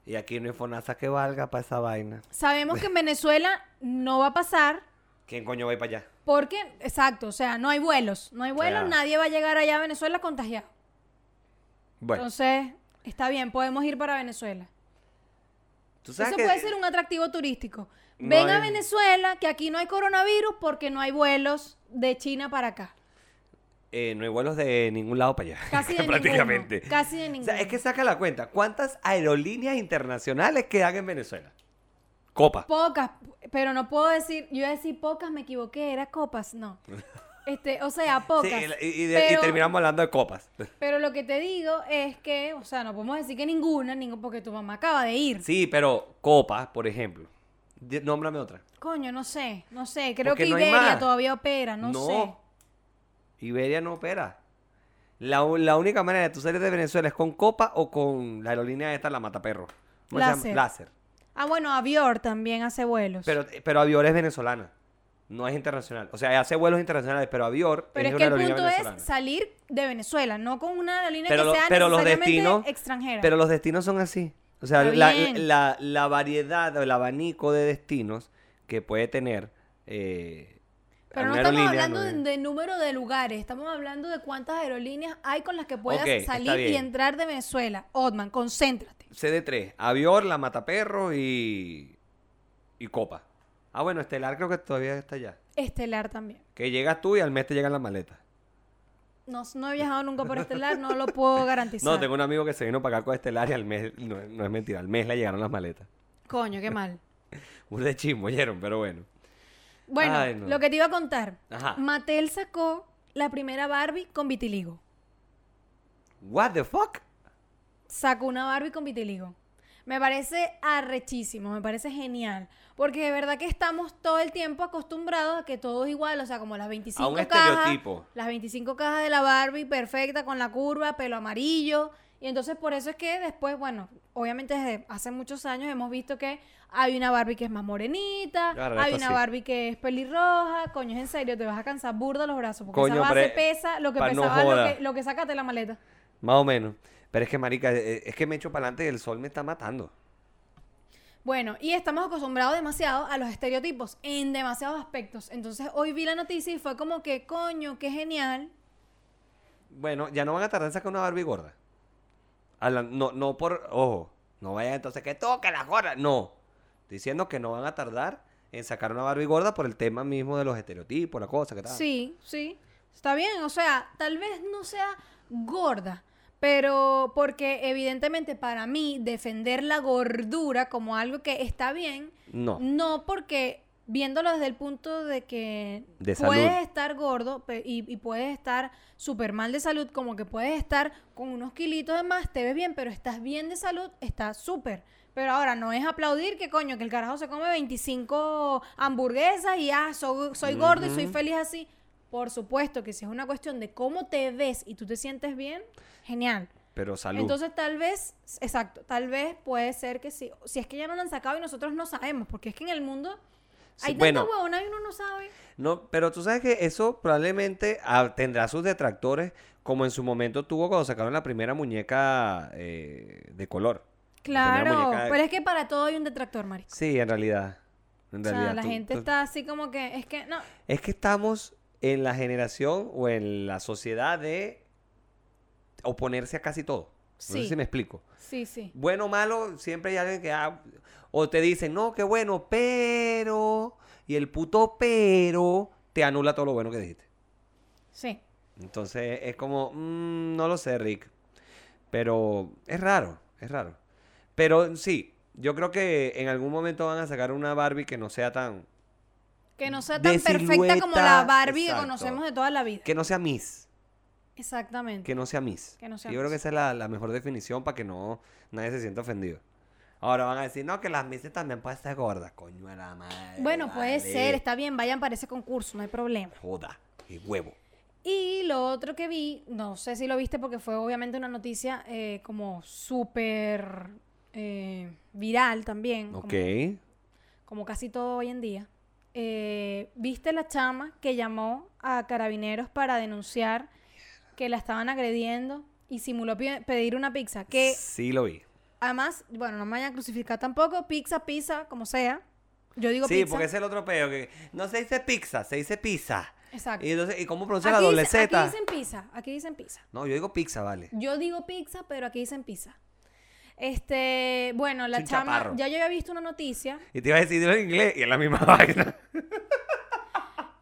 S2: Y aquí no hay FONASA que valga para esa vaina.
S1: Sabemos que en Venezuela no va a pasar,
S2: ¿Quién coño va a ir para allá?
S1: Porque, exacto, o sea, no hay vuelos. No hay vuelos,
S2: sea.
S1: nadie va a llegar allá a Venezuela contagiado.
S2: Bueno,
S1: Entonces, está bien, podemos ir para Venezuela.
S2: Tú
S1: Eso
S2: que
S1: puede ser un atractivo turístico.
S2: No
S1: Ven a Venezuela, que aquí no hay coronavirus porque no hay vuelos de China para acá.
S2: eh, no hay vuelos de ningún lado para allá.
S1: Casi de
S2: prácticamente.
S1: ninguno. Casi de
S2: O
S1: ninguno.
S2: sea, es que saca la cuenta. ¿Cuántas aerolíneas internacionales quedan en Venezuela? Copa.
S1: Pocas, pero no puedo decir, yo iba a decir pocas, me equivoqué, era copas, no. Este, o sea,
S2: Sí,
S1: pocas.
S2: y, y y
S1: pero,
S2: terminamos hablando de copas.
S1: pero lo que te digo es que, o sea, no podemos decir que ninguna, ningún, porque tu mamá acaba de ir.
S2: Sí, pero copas, por ejemplo. Nómbrame otra.
S1: Coño, no sé, no sé. Creo
S2: Porque
S1: que
S2: no
S1: Iberia todavía opera, no, sé.
S2: Iberia no opera. La, la única manera de tú salir de Venezuela es con Copa o con la aerolínea esta, la Mataperro.
S1: Láser.
S2: Láser.
S1: Ah, bueno, Avior también hace vuelos.
S2: Pero, pero Avior es venezolana. No es internacional. O sea, hace vuelos internacionales, pero Avior
S1: Pero
S2: es,
S1: que el punto es salir de Venezuela, no con una aerolínea
S2: Pero
S1: que
S2: lo-
S1: sea
S2: pero los destinos-
S1: extranjera.
S2: Pero los destinos son así. O sea, la, la- la variedad o el abanico de destinos que puede tener. eh,
S1: Pero no estamos hablando
S2: no
S1: de,
S2: es-
S1: de número de lugares, estamos hablando de cuántas aerolíneas hay con las que puedas salir y entrar de Venezuela. Otman, concéntrate.
S2: CD3, Avior, La Mataperro y. y Copa. Ah, bueno, Estelar creo que todavía está allá.
S1: Estelar también.
S2: Que llegas tú y al mes te llegan las maletas.
S1: No, no he viajado nunca por Estelar, no lo puedo garantizar.
S2: No, tengo un amigo que se vino para acá con Estelar y al mes, no, no es mentira, al mes le llegaron las maletas.
S1: Coño, qué mal.
S2: Un de chismo, oyeron, pero bueno.
S1: Bueno,
S2: Ay, no.
S1: lo que te iba a contar.
S2: Ajá.
S1: Mattel sacó la primera Barbie con vitiligo.
S2: What the fuck?
S1: Sacó una Barbie con vitiligo. Me parece arrechísimo, me parece genial. Porque de verdad que estamos todo el tiempo acostumbrados a que todo es igual. O sea, como las 25
S2: A un
S1: cajas.
S2: estereotipo.
S1: Las 25 cajas de la Barbie perfecta con la curva, pelo amarillo. Y entonces por eso es que después, bueno, obviamente desde hace muchos años hemos visto que hay una Barbie que es más morenita,
S2: Claro,
S1: hay una
S2: sí.
S1: Barbie que es pelirroja. Coño, es en serio, te vas a cansar burda los brazos. Porque
S2: Coño,
S1: esa base pesa lo que
S2: no
S1: pesaba lo que, lo que sacaste de la maleta.
S2: Más o menos. Pero es que, marica, eh, es que me echo para adelante y el sol me está matando.
S1: Bueno, y estamos acostumbrados demasiado a los estereotipos en demasiados aspectos. Entonces hoy vi la noticia y fue como que, coño, qué genial.
S2: Bueno, ya no van a tardar en sacar una Barbie gorda. Habla- no, no por. Ojo. No vayan entonces que toque la gorda. No. Estoy diciendo que no van a tardar en sacar una Barbie gorda por el tema mismo de los estereotipos, la cosa que tal.
S1: Sí, sí. Está bien, o sea, tal vez no sea gorda, pero porque evidentemente para mí defender la gordura como algo que está bien,
S2: No.
S1: no porque viéndolo desde el punto de que
S2: De
S1: puedes estar gordo y, y puedes estar súper mal de salud, como que puedes estar con unos kilitos de más, te ves bien, pero estás bien de salud, está súper. Pero ahora no es aplaudir que coño, que el carajo se come 25 hamburguesas y ah, soy, soy gordo y soy feliz así. Por supuesto que si es una cuestión de cómo te ves y tú te sientes bien, genial.
S2: Pero salud.
S1: Entonces tal vez, exacto, tal vez puede ser que sí. Si es que ya no lo han sacado y nosotros no sabemos, porque es que en el mundo
S2: Sí,
S1: hay
S2: bueno.
S1: tanta huevona y uno no sabe.
S2: No, pero tú sabes que eso probablemente ah, tendrá sus detractores, como en su momento tuvo cuando sacaron la primera muñeca eh, de color.
S1: Claro,
S2: de-
S1: pero es que para todo hay un detractor, Mari.
S2: Sí, en realidad. En
S1: O sea, la
S2: tú-
S1: gente
S2: tú-
S1: está así como que, es que no.
S2: Es que estamos en la generación o en la sociedad de oponerse a casi todo. No sé
S1: Sí.
S2: si me explico.
S1: Sí, sí.
S2: Bueno o malo, siempre hay alguien que... ah, o te dicen, no, qué bueno, pero... Y el puto pero te anula todo lo bueno que dijiste.
S1: Sí.
S2: Entonces es como, mm, no lo sé, Rick. Pero es raro, es raro. Pero sí, yo creo que en algún momento van a sacar una Barbie que no sea tan...
S1: Que no sea tan perfecta como la Barbie que conocemos de toda la vida.
S2: Que no sea Miss.
S1: Exactamente.
S2: Que no sea Miss.
S1: Que no sea
S2: yo creo que esa es la, la mejor definición para que no nadie se sienta ofendido. Ahora van a decir, no, que las Misses también pueden ser gordas. Coño de la madre.
S1: Bueno, puede ser, está bien, vayan para ese concurso, no hay problema.
S2: Joda, qué huevo.
S1: Y lo otro que vi, no sé si lo viste porque fue obviamente una noticia eh, como súper eh, viral también, como-
S2: Ok.
S1: como, casi todo hoy en día. Eh, ¿Viste la chama que llamó a carabineros para denunciar que la estaban agrediendo y simuló pedir una pizza? Que
S2: Sí lo vi.
S1: además, bueno, no me vayan a crucificar tampoco, pizza, pizza, como sea. Yo digo
S2: sí,
S1: pizza.
S2: porque ese es el otro peo que no se dice pizza, se dice pizza.
S1: Exacto.
S2: Y entonces, ¿y cómo pronuncia la doble
S1: dice- aquí
S2: Z?
S1: dicen pizza, aquí dicen pizza.
S2: No, yo digo pizza, vale.
S1: Yo digo pizza, pero aquí dicen pizza. Este, bueno, la
S2: Sin
S1: chama,
S2: chaparro.
S1: ya yo había visto una noticia.
S2: Y te iba a decir en inglés y es la misma vaina.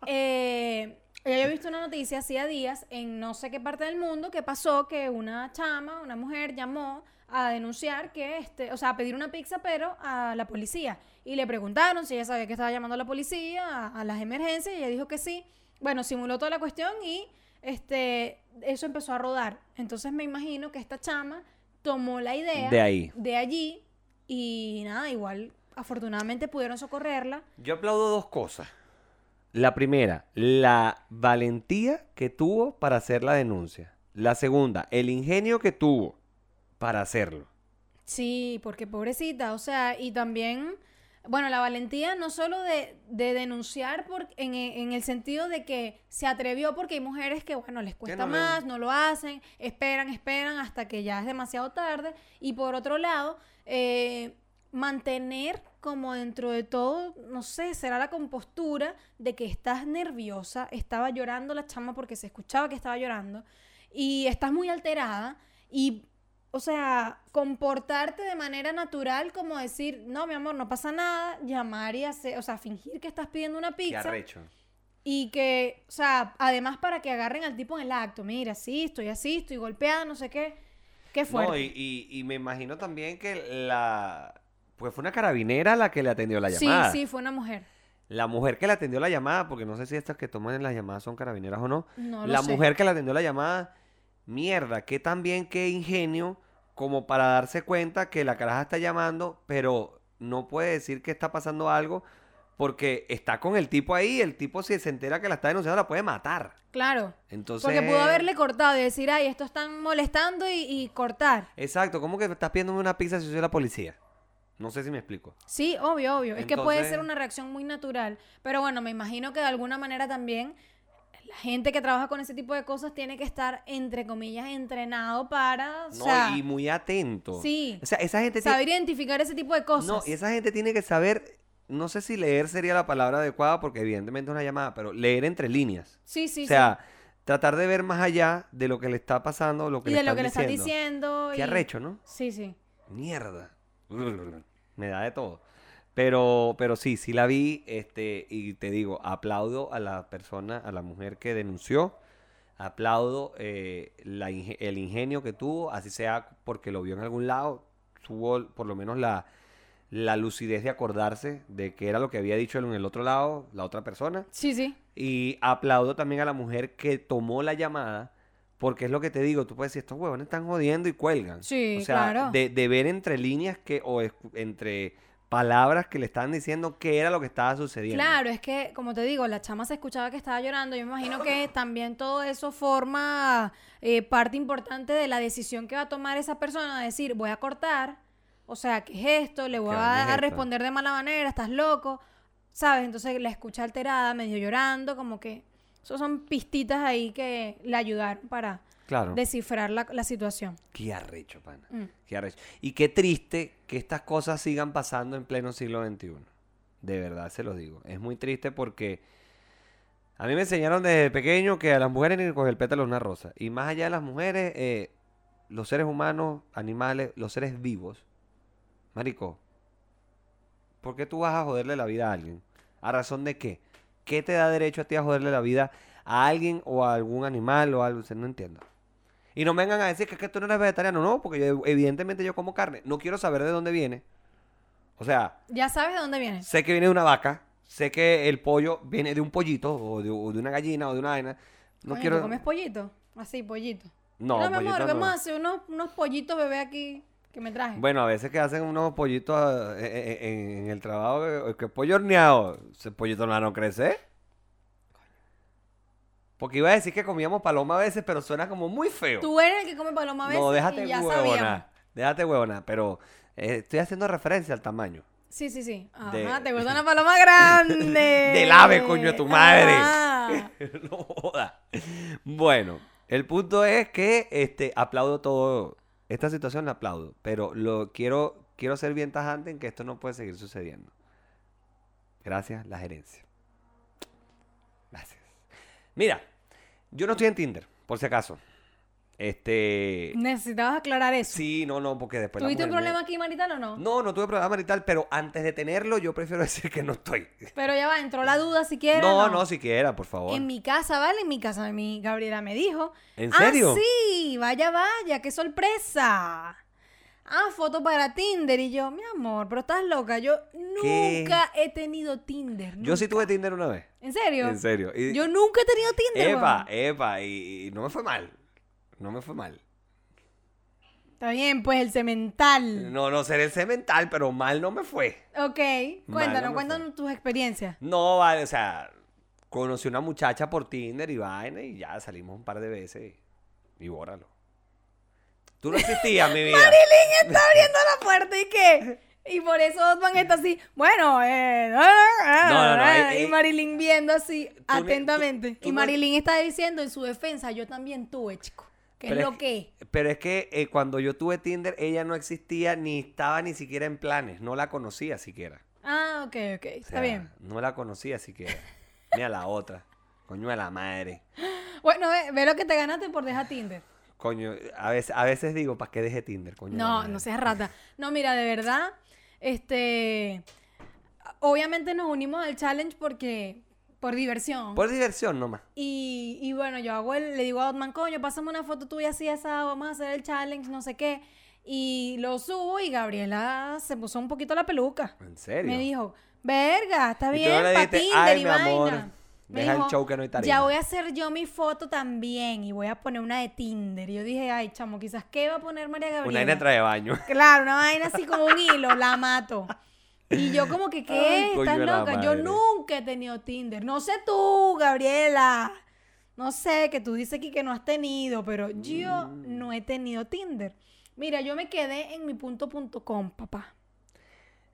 S1: eh, ya yo había visto una noticia hacía días en no sé qué parte del mundo que pasó que una chama, una mujer llamó a denunciar que, este, o sea, a pedir una pizza, pero a la policía. Y le preguntaron si ella sabía que estaba llamando a la policía, a, a las emergencias, y ella dijo que sí. Bueno, simuló toda la cuestión y este, eso empezó a rodar. Entonces me imagino que esta chama tomó la idea
S2: De ahí.
S1: de allí y nada, igual afortunadamente pudieron socorrerla.
S2: Yo aplaudo dos cosas. La primera, la valentía que tuvo para hacer la denuncia. La segunda, el ingenio que tuvo para hacerlo.
S1: Sí, porque pobrecita, o sea, y también, bueno, la valentía no solo de, de denunciar por, en, en el sentido de que se atrevió porque hay mujeres que, bueno, les cuesta
S2: no
S1: más, no lo hacen, esperan, esperan hasta que ya es demasiado tarde. Y por otro lado, eh, mantener como dentro de todo, no sé, será la compostura de que estás nerviosa, estaba llorando la chama porque se escuchaba que estaba llorando y estás muy alterada y, o sea, comportarte de manera natural como decir, no, mi amor, no pasa nada, llamar y hacer, o sea, fingir que estás pidiendo una
S2: Qué
S1: pizza
S2: arrecho.
S1: y que, o sea, además para que agarren al tipo en el acto, mira, sí, estoy así, estoy golpeada, no sé qué, qué fuerte.
S2: No, y, y- y me imagino también que la... Pues fue una carabinera la que le atendió la
S1: sí,
S2: llamada.
S1: sí, fue una mujer.
S2: La mujer que le atendió la llamada, porque no sé si estas que toman las llamadas son carabineras o no.
S1: No lo
S2: la
S1: sé.
S2: mujer que le atendió la llamada, mierda, qué también, qué ingenio, como para darse cuenta que la caraja está llamando, pero no puede decir que está pasando algo, porque está con el tipo ahí, el tipo si se entera que la está denunciando la puede matar.
S1: Claro.
S2: Entonces...
S1: Porque pudo haberle cortado y decir, ay, esto están molestando y, y cortar.
S2: Exacto, ¿cómo que estás pidiéndome una pizza si soy la policía? No sé si me explico.
S1: Sí, obvio, obvio. Es que puede ser una reacción muy natural. Pero bueno, me imagino que de alguna manera también la gente que trabaja con ese tipo de cosas tiene que estar, entre comillas, entrenado para, o
S2: No,
S1: sea,
S2: y muy atento.
S1: Sí.
S2: O sea, esa gente tiene...
S1: saber identificar ese tipo de cosas.
S2: No, y esa gente tiene que saber, no sé si leer sería la palabra adecuada, porque evidentemente es una llamada, pero leer entre líneas.
S1: Sí, sí,
S2: o sea, tratar de ver más allá de lo que le está pasando, lo que
S1: Y
S2: le
S1: de lo que le
S2: diciendo.
S1: diciendo.
S2: Qué
S1: y-
S2: arrecho, ¿no?
S1: Sí, sí.
S2: Mierda. Me da de todo. Pero, pero sí, sí la vi, este, y te digo, aplaudo a la persona, a la mujer que denunció, aplaudo eh, la el ingenio que tuvo, así sea porque lo vio en algún lado, tuvo por lo menos la, la lucidez de acordarse de que era lo que había dicho en el otro lado, la otra persona.
S1: Sí, sí.
S2: Y aplaudo también a la mujer que tomó la llamada, porque es lo que te digo, tú puedes decir, estos huevones están jodiendo y cuelgan.
S1: Sí,
S2: o sea,
S1: claro.
S2: de, de ver entre líneas que, o entre palabras que le estaban diciendo qué era lo que estaba sucediendo.
S1: Claro, es que, como te digo, la chama se escuchaba que estaba llorando. Yo me imagino que también todo eso forma eh, parte importante de la decisión que va a tomar esa persona. de Decir, voy a cortar. O sea, ¿qué es esto? Le voy
S2: ¿Qué vaina
S1: a, responder de mala manera, estás loco. ¿Sabes? Entonces la escucha alterada, medio llorando, como que... Esos son pistitas ahí que le ayudaron para
S2: Claro.
S1: descifrar la, la situación.
S2: Qué arrecho, pana.
S1: Mm.
S2: Qué arrecho. Y qué triste que estas cosas sigan pasando en pleno siglo XXI. De verdad, se los digo. Es muy triste porque a mí me enseñaron desde pequeño que a las mujeres ni coger el pétalo de una rosa. Y más allá de las mujeres, eh, los seres humanos, animales, los seres vivos. Marico, ¿por qué tú vas a joderle la vida a alguien? ¿A razón de qué? ¿Qué te da derecho a ti a joderle la vida a alguien o a algún animal o algo? No entiendo. Y no me vengan a decir que, es que tú no eres vegetariano. No, porque yo, evidentemente yo como carne. No quiero saber de dónde viene. O sea,
S1: Ya sabes de dónde vienes.
S2: sé que viene de una vaca. Sé que el pollo viene de un pollito o de, o de una gallina o de una vaina. No quiero...
S1: ¿tú comes pollito? Así, pollito.
S2: No,
S1: Mira, mi amor,
S2: no.
S1: vamos a hacer unos, unos pollitos bebé aquí que me traje.
S2: Bueno, a veces que hacen unos pollitos eh, eh, en, en el trabajo, que, que pollo horneado, ese pollito no no crece. Porque iba a decir que comíamos paloma a veces, pero suena como muy feo.
S1: Tú eres el que come paloma a veces
S2: no, déjate
S1: y ya sabíamos.
S2: huevona. Déjate huevona, pero eh, estoy haciendo referencia al tamaño.
S1: Sí, sí, sí. Ajá,
S2: De-
S1: te gusta una paloma grande.
S2: Del ave, coño, de tu madre. No joda. Bueno, el punto es que este aplaudo todo. Esta situación la aplaudo, pero lo quiero quiero ser bien tajante en que esto no puede seguir sucediendo. Gracias, la gerencia. Gracias. Mira, yo no estoy en Tinder, por si acaso. Este.
S1: Necesitabas aclarar eso.
S2: Sí, no, no, porque después.
S1: ¿Tuviste un
S2: me-
S1: problema aquí marital o no?
S2: No, no tuve problema marital, pero antes de tenerlo, yo prefiero decir que no estoy.
S1: Pero ya va, entró la duda siquiera.
S2: No,
S1: No,
S2: no, siquiera, por favor.
S1: En mi casa, ¿vale? En mi casa, mi Gabriela me dijo.
S2: ¿En
S1: "Ah,
S2: serio?
S1: sí, vaya, vaya, qué sorpresa. Ah, foto para Tinder. Y yo, mi amor, pero estás loca. Yo
S2: ¿Qué?
S1: nunca he tenido Tinder.
S2: Yo sí tuve Tinder una vez.
S1: ¿En serio?
S2: En serio. Y-
S1: Yo nunca he tenido Tinder.
S2: Epa, epa, y, y no me fue mal. No me fue mal.
S1: Está bien, pues el cemental.
S2: No, no seré cemental, pero mal no me fue.
S1: Ok, cuéntanos, cuéntanos tus experiencias.
S2: No, vale, o sea, conocí una muchacha por Tinder y vaina y ya salimos un par de veces y, y bórralo. Tú no existías, mi vida.
S1: Marilyn está abriendo la puerta y qué. Y por eso Otman está así, bueno, eh,
S2: no, no, eh,
S1: y Marilyn viendo así atentamente.
S2: tú
S1: y Marilyn está diciendo en su defensa, yo también tuve, chico. ¿Qué es lo que?
S2: Pero es que eh, cuando yo tuve Tinder, ella no existía ni estaba ni siquiera en planes. No la conocía siquiera.
S1: Ah, ok, ok,
S2: O
S1: está bien.
S2: No la conocía siquiera. Ni a la otra. Coño de la madre.
S1: Bueno, ve, ve lo que te ganaste por dejar Tinder.
S2: Coño, a veces, a veces digo, ¿para qué dejé Tinder? Coño
S1: No, no seas rata. No, mira, de verdad, este, obviamente nos unimos al challenge porque, por diversión.
S2: Por diversión nomás.
S1: Y, y bueno, yo hago el, le digo a Otman, coño, pásame una foto tuya así, esa, vamos a hacer el challenge, no sé qué. Y lo subo y Gabriela se puso un poquito la peluca.
S2: ¿En serio?
S1: Me dijo, verga, está bien,
S2: no le
S1: pa'
S2: dijiste,
S1: Tinder
S2: "Ay, mi amor,
S1: vaina". Me
S2: deja el show que no hay.
S1: Ya voy a hacer yo mi foto también y voy a poner una de Tinder. Y yo dije, ay, chamo, quizás, ¿qué va a poner María Gabriela?
S2: Una vaina trae baño.
S1: Claro, una vaina así como un hilo, la mato. Y yo como que, ¿qué?
S2: Ay,
S1: ¿Estás loca? Yo nunca he tenido Tinder. No sé tú, Gabriela. No sé, que tú dices aquí que no has tenido, pero yo
S2: Mm.
S1: no he tenido Tinder. Mira, yo me quedé en mi punto.com, papá.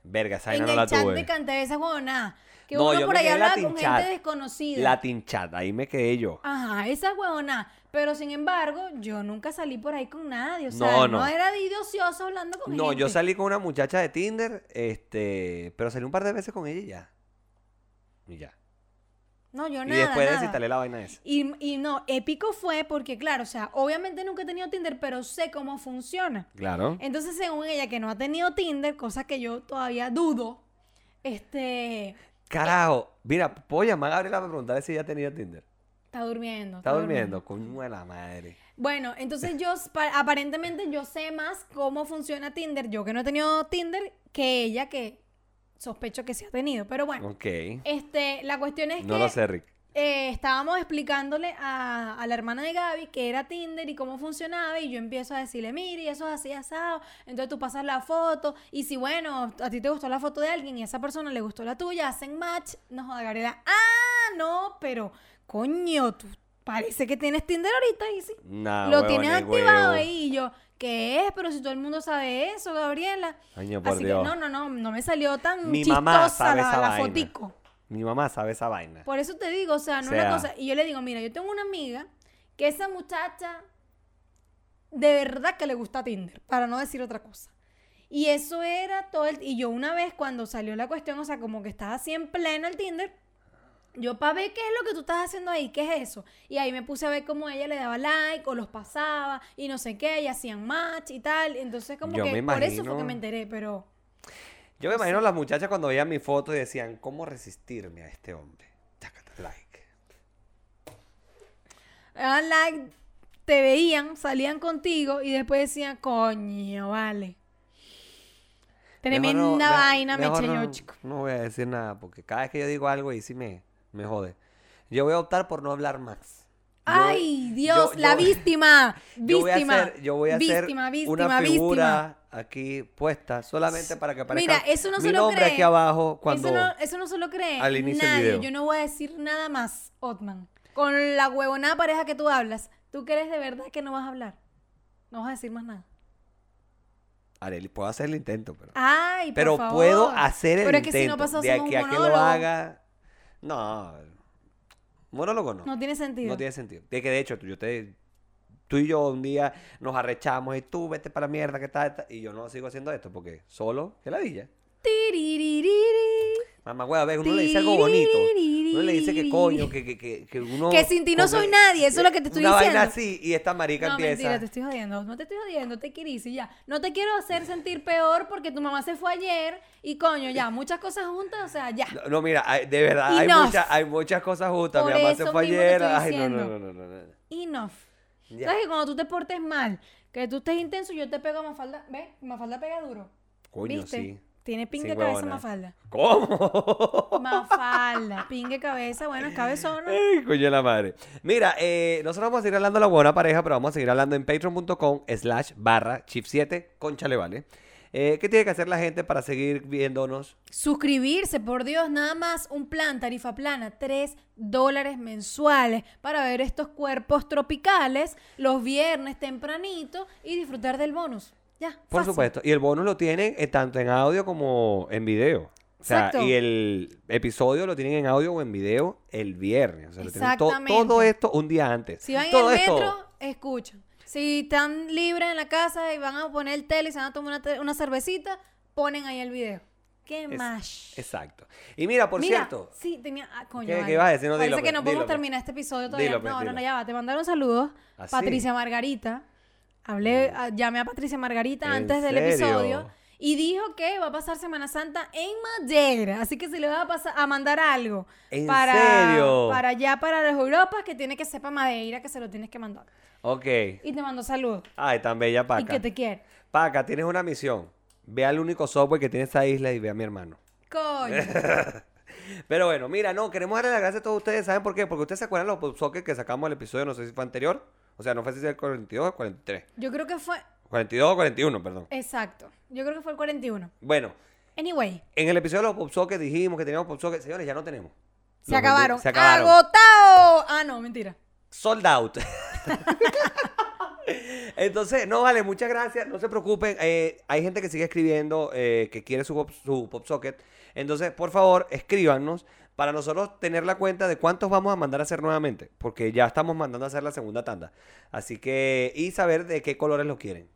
S2: Verga, esa
S1: En el
S2: no la
S1: chat
S2: tuve.
S1: de Canté esa huevona. Que
S2: No,
S1: uno
S2: yo
S1: por ahí
S2: Latin
S1: con
S2: Chat.
S1: gente desconocida.
S2: Latin Chat, ahí me quedé yo.
S1: Ajá, esa huevona. Pero sin embargo, yo nunca salí por ahí con nadie. O sea,
S2: No,
S1: no,
S2: no.
S1: era de idiosiosa hablando con
S2: No,
S1: gente.
S2: yo salí con una muchacha de Tinder, este, pero salí un par de veces con ella y ya. Y ya.
S1: No, yo
S2: y
S1: nada,
S2: después
S1: nada.
S2: desinstalé la vaina esa.
S1: Y, y no, épico fue porque, claro, o sea, obviamente nunca he tenido Tinder, pero sé cómo funciona.
S2: Claro.
S1: Entonces, según ella, que no ha tenido Tinder, cosa que yo todavía dudo, este,
S2: Carajo. Mira, puedo llamar a Gabriela para preguntarle si ella tenía Tinder.
S1: está durmiendo.
S2: Está durmiendo. Coño de la madre.
S1: Bueno, entonces yo, pa- aparentemente yo sé más cómo funciona Tinder, yo que no he tenido Tinder, que ella que sospecho que sí ha tenido. Pero bueno,
S2: Ok.
S1: este, la cuestión es
S2: No
S1: que...
S2: lo sé, Rick.
S1: Eh, estábamos explicándole a, a la hermana de Gaby que era Tinder y cómo funcionaba y yo empiezo a decirle, mire, y eso es así asado, entonces tú pasas la foto y si bueno, a ti te gustó la foto de alguien y a esa persona le gustó la tuya, hacen match, no joda Gabriela, ah, no, pero coño, tú parece que tienes Tinder ahorita y sí,
S2: Nah,
S1: lo
S2: huevón,
S1: tienes activado
S2: huevo.
S1: ahí y yo, ¿qué es? Pero si todo el mundo sabe eso, Gabriela.
S2: Por
S1: Así
S2: Dios.
S1: que no, no, no, no me salió tan
S2: Mi
S1: chistosa
S2: mamá sabe
S1: la,
S2: esa
S1: la
S2: vaina.
S1: fotico.
S2: Mi mamá sabe esa vaina.
S1: Por eso te digo, o sea, no
S2: O sea-
S1: una cosa. Y yo le digo, mira, yo tengo una amiga que esa muchacha de verdad que le gusta Tinder, para no decir otra cosa. Y eso era todo el... Y yo una vez cuando salió la cuestión, o sea, como que estaba así en pleno el Tinder, yo para ver qué es lo que tú estás haciendo ahí, qué es eso. Y ahí me puse a ver cómo ella le daba like o los pasaba y no sé qué, y hacían match y tal. Entonces como
S2: Yo
S1: que por eso fue que me enteré, pero...
S2: Yo me imagino las muchachas cuando veían mi foto y decían, ¿cómo resistirme a este hombre? Like.
S1: like, te veían, salían contigo y después decían, coño, vale. Tremenda
S2: Mejor no-
S1: vaina me
S2: mejor
S1: eché yo,
S2: no-
S1: chico.
S2: No voy a decir nada porque cada vez que yo digo algo y sí me, me jode. Yo voy a optar por no hablar más.
S1: Ay, Dios,
S2: yo-
S1: la
S2: yo-
S1: víctima.
S2: Yo voy a
S1: Víctima.
S2: hacer, yo voy a hacer
S1: víctima, víctima,
S2: una
S1: víctima.
S2: figura aquí puesta solamente para que aparezca
S1: Mira, eso no
S2: mi
S1: se lo
S2: nombre
S1: cree.
S2: aquí abajo cuando
S1: Eso no, eso no se lo cree
S2: al inicio del
S1: nadie.
S2: video.
S1: Yo no voy a decir nada más, Otman. Con la huevonada pareja que tú hablas, ¿tú crees de verdad que no vas a hablar? No vas a decir más nada.
S2: Arely, puedo hacer el intento, pero
S1: Ay, por
S2: pero
S1: favor.
S2: puedo hacer el
S1: Pero es
S2: intento.
S1: que si no pasó
S2: de aquí a que lo haga. No, monólogo no.
S1: No tiene sentido.
S2: No tiene sentido. De que de hecho, tú, yo te, tú y yo un día nos arrechamos y tú vete para la mierda que está, y yo no sigo haciendo esto porque solo que la dilla.
S1: Tiriririri.
S2: Mamá, hueva, ve, uno le dice algo bonito. Uno le dice que coño, que, que, que, que uno...
S1: Que sin ti no soy nadie, eso es lo que te estoy
S2: una
S1: diciendo.
S2: vaina así y esta marica
S1: No,
S2: empieza...
S1: mentira, te estoy jodiendo. No te estoy jodiendo, te quiero y ya. No te quiero hacer sentir peor porque tu mamá se fue ayer y coño, ya, muchas cosas juntas, o sea, ya.
S2: No, no, mira, hay- de verdad, hay, muchas, hay muchas cosas justas.
S1: Por
S2: Mi mamá se fue ayer. Ay, no, no, no, no, no, no.
S1: Enough.
S2: Ya.
S1: ¿Sabes que cuando tú te portes mal, que tú estés intenso, yo te pego a Mafalda? ¿Ves? Mafalda pega duro.
S2: Coño,
S1: ¿Viste?
S2: sí.
S1: Tiene pingue
S2: Sin
S1: cabeza
S2: huevona.
S1: Mafalda.
S2: ¿Cómo?
S1: Mafalda, pingue cabeza, bueno, es cabezona.
S2: Ay, coño de la madre. Mira, eh, nosotros vamos a seguir hablando de la buena pareja, pero vamos a seguir hablando en patreon.com slash barra chip 7 conchale, ¿vale? Eh, ¿Qué tiene que hacer la gente para seguir viéndonos?
S1: Suscribirse, por Dios, nada más un plan, tarifa plana, 3 dólares mensuales para ver estos cuerpos tropicales los viernes tempranito y disfrutar del bonus. Ya,
S2: Por
S1: fácil.
S2: supuesto. Y el bonus lo tienen eh, tanto en audio como en video. O sea,
S1: Exacto.
S2: y el episodio lo tienen en audio o en video el viernes. O sea, lo tienen to-
S1: Exactamente.
S2: todo esto un día antes.
S1: Si van en
S2: todo
S1: el
S2: esto-
S1: metro, escuchan. Si están libres en la casa y van a poner el tele y se van a tomar una, una cervecita, ponen ahí el video. ¿Qué
S2: Es-
S1: más?
S2: Exacto. Y mira, por
S1: Mira,
S2: cierto.
S1: sí, tenía. Ah, coño,
S2: ¿Qué- qué
S1: vale.
S2: ibas a decir? No,
S1: Parece
S2: dilo,
S1: que
S2: pues,
S1: no podemos
S2: dilo, pues.
S1: terminar este episodio todavía.
S2: Dilo, pues,
S1: no, no, no, ya va. Te mandaron saludos.
S2: ¿Ah, sí?
S1: Patricia Margarita. Hablé, a- llamé a Patricia Margarita
S2: ¿En
S1: antes del
S2: serio?
S1: episodio. Y dijo que va a pasar Semana Santa en Madeira. Así que si le vas a, pasar, a mandar algo
S2: ¿En
S1: para,
S2: serio?
S1: para allá, para las Europas, que tiene que ser para Madeira, que se lo tienes que mandar.
S2: Ok.
S1: Y te mando saludos.
S2: Ay, tan bella
S1: Y
S2: Paca.
S1: que te quiere.
S2: Paca, tienes una misión. Ve al único software que tiene esa isla y ve a mi hermano.
S1: Coño.
S2: Pero bueno, mira, no, queremos darle las gracias a todos ustedes. ¿Saben por qué? Porque ustedes se acuerdan los popsockets que sacamos el episodio, no sé si fue anterior. O sea, no fue si el 42 o el 43.
S1: Yo creo que fue.
S2: 42 o 41, perdón.
S1: Exacto. Yo creo que fue el 41.
S2: Bueno,
S1: Anyway,
S2: en el episodio de los popsockets dijimos que teníamos popsockets. Señores, ya no tenemos.
S1: se
S2: Los
S1: acabaron.
S2: Se acabaron.
S1: ¡Agotado! Ah, no, mentira.
S2: Sold out. Entonces, no vale, muchas gracias. No se preocupen. eh, hay gente que sigue escribiendo eh, que quiere su pop, su pop socket. Entonces, por favor, escríbanos para nosotros tener la cuenta de cuántos vamos a mandar a hacer nuevamente. Porque ya estamos mandando a hacer la segunda tanda. Así que, y saber de qué colores lo quieren.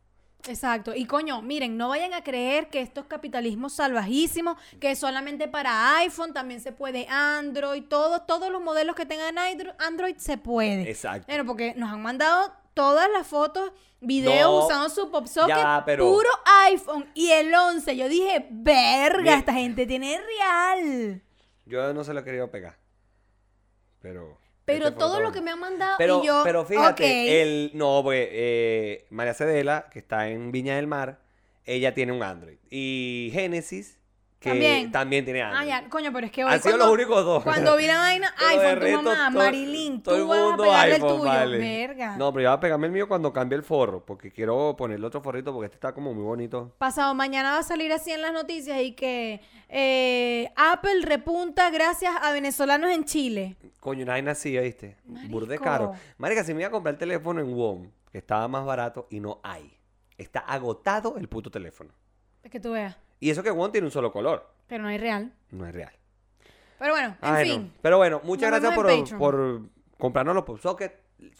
S1: Exacto. Y coño, miren, no vayan a creer que esto es capitalismo salvajísimo, que solamente para iPhone, también se puede Android, todo, todos los modelos que tengan Andro- Android se puede.
S2: Exacto.
S1: Bueno, porque nos han mandado todas las fotos, videos
S2: No,
S1: usando su pop socket,
S2: ya, pero-
S1: puro iPhone y el 11. Yo dije, verga,
S2: Bien.
S1: esta gente tiene real.
S2: Yo no se lo he querido pegar. Pero.
S1: Pero
S2: este
S1: todo lo que me han mandado
S2: Pero,
S1: y yo,
S2: pero fíjate, el, no, porque eh, María Cedela, que está en Viña del Mar, ella tiene un Android. Y Génesis, que
S1: También.
S2: también, tiene Android.
S1: Ah, ya, coño, pero es que hoy
S2: Han sido los únicos dos.
S1: Cuando vi la vaina, iPhone, tu mamá, Marilyn,
S2: todo el
S1: tú vas a pegarle
S2: iPhone,
S1: el tuyo.
S2: vale.
S1: Verga.
S2: No, pero yo voy a pegarme el mío cuando cambie el forro, porque quiero ponerle otro forrito porque este está como muy bonito.
S1: Pasado mañana va a salir así en las noticias y que eh, Apple repunta gracias a venezolanos en Chile.
S2: Coño, una vaina así, ¿viste? Burde caro. Marica, si me iba a comprar el teléfono en WOM, que estaba más barato y no hay. Está agotado el puto teléfono.
S1: Es que tú veas.
S2: Y eso que WOM tiene un solo color.
S1: Pero no hay real.
S2: No es real.
S1: Pero bueno, en
S2: Ay, no.
S1: fin.
S2: Pero bueno, muchas
S1: Nos
S2: gracias por, por comprarnos los PopSocket.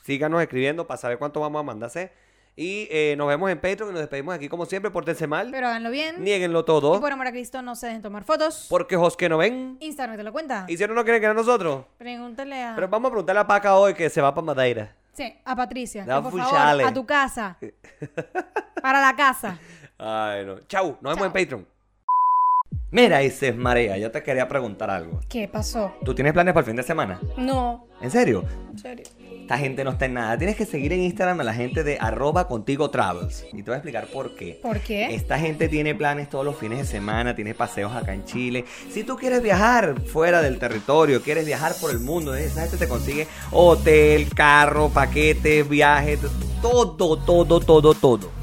S2: Síganos escribiendo para saber cuánto vamos a mandarse. Y eh, nos vemos en Patreon y nos despedimos aquí como siempre. Pórtense mal.
S1: Pero háganlo bien.
S2: Niéguenlo
S1: Y
S2: todo.
S1: por amor a Cristo, no se dejen tomar fotos.
S2: Porque los que no ven.
S1: Instagram te lo cuenta.
S2: Y si no nos quieren que a nosotros.
S1: Pregúntale a.
S2: Pero vamos a preguntarle a Paca hoy que se va para Madeira.
S1: Sí, a Patricia. Que por favor, a tu casa. Para la casa.
S2: Ay, no. Chau. Nos vemos en Patreon. Mira, dices Marea, yo te quería preguntar algo.
S1: ¿Qué pasó?
S2: ¿Tú tienes planes para el fin de semana?
S1: No.
S2: ¿En serio?
S1: En serio.
S2: Esta gente no está en nada. Tienes que seguir en Instagram a la gente de arroba contigo travels. Y te voy a explicar por qué.
S1: ¿Por qué?
S2: Esta gente tiene planes todos los fines de semana, tiene paseos acá en Chile. Si tú quieres viajar fuera del territorio, quieres viajar por el mundo, esa gente te consigue hotel, carro, paquetes, viajes, todo, todo, todo, todo.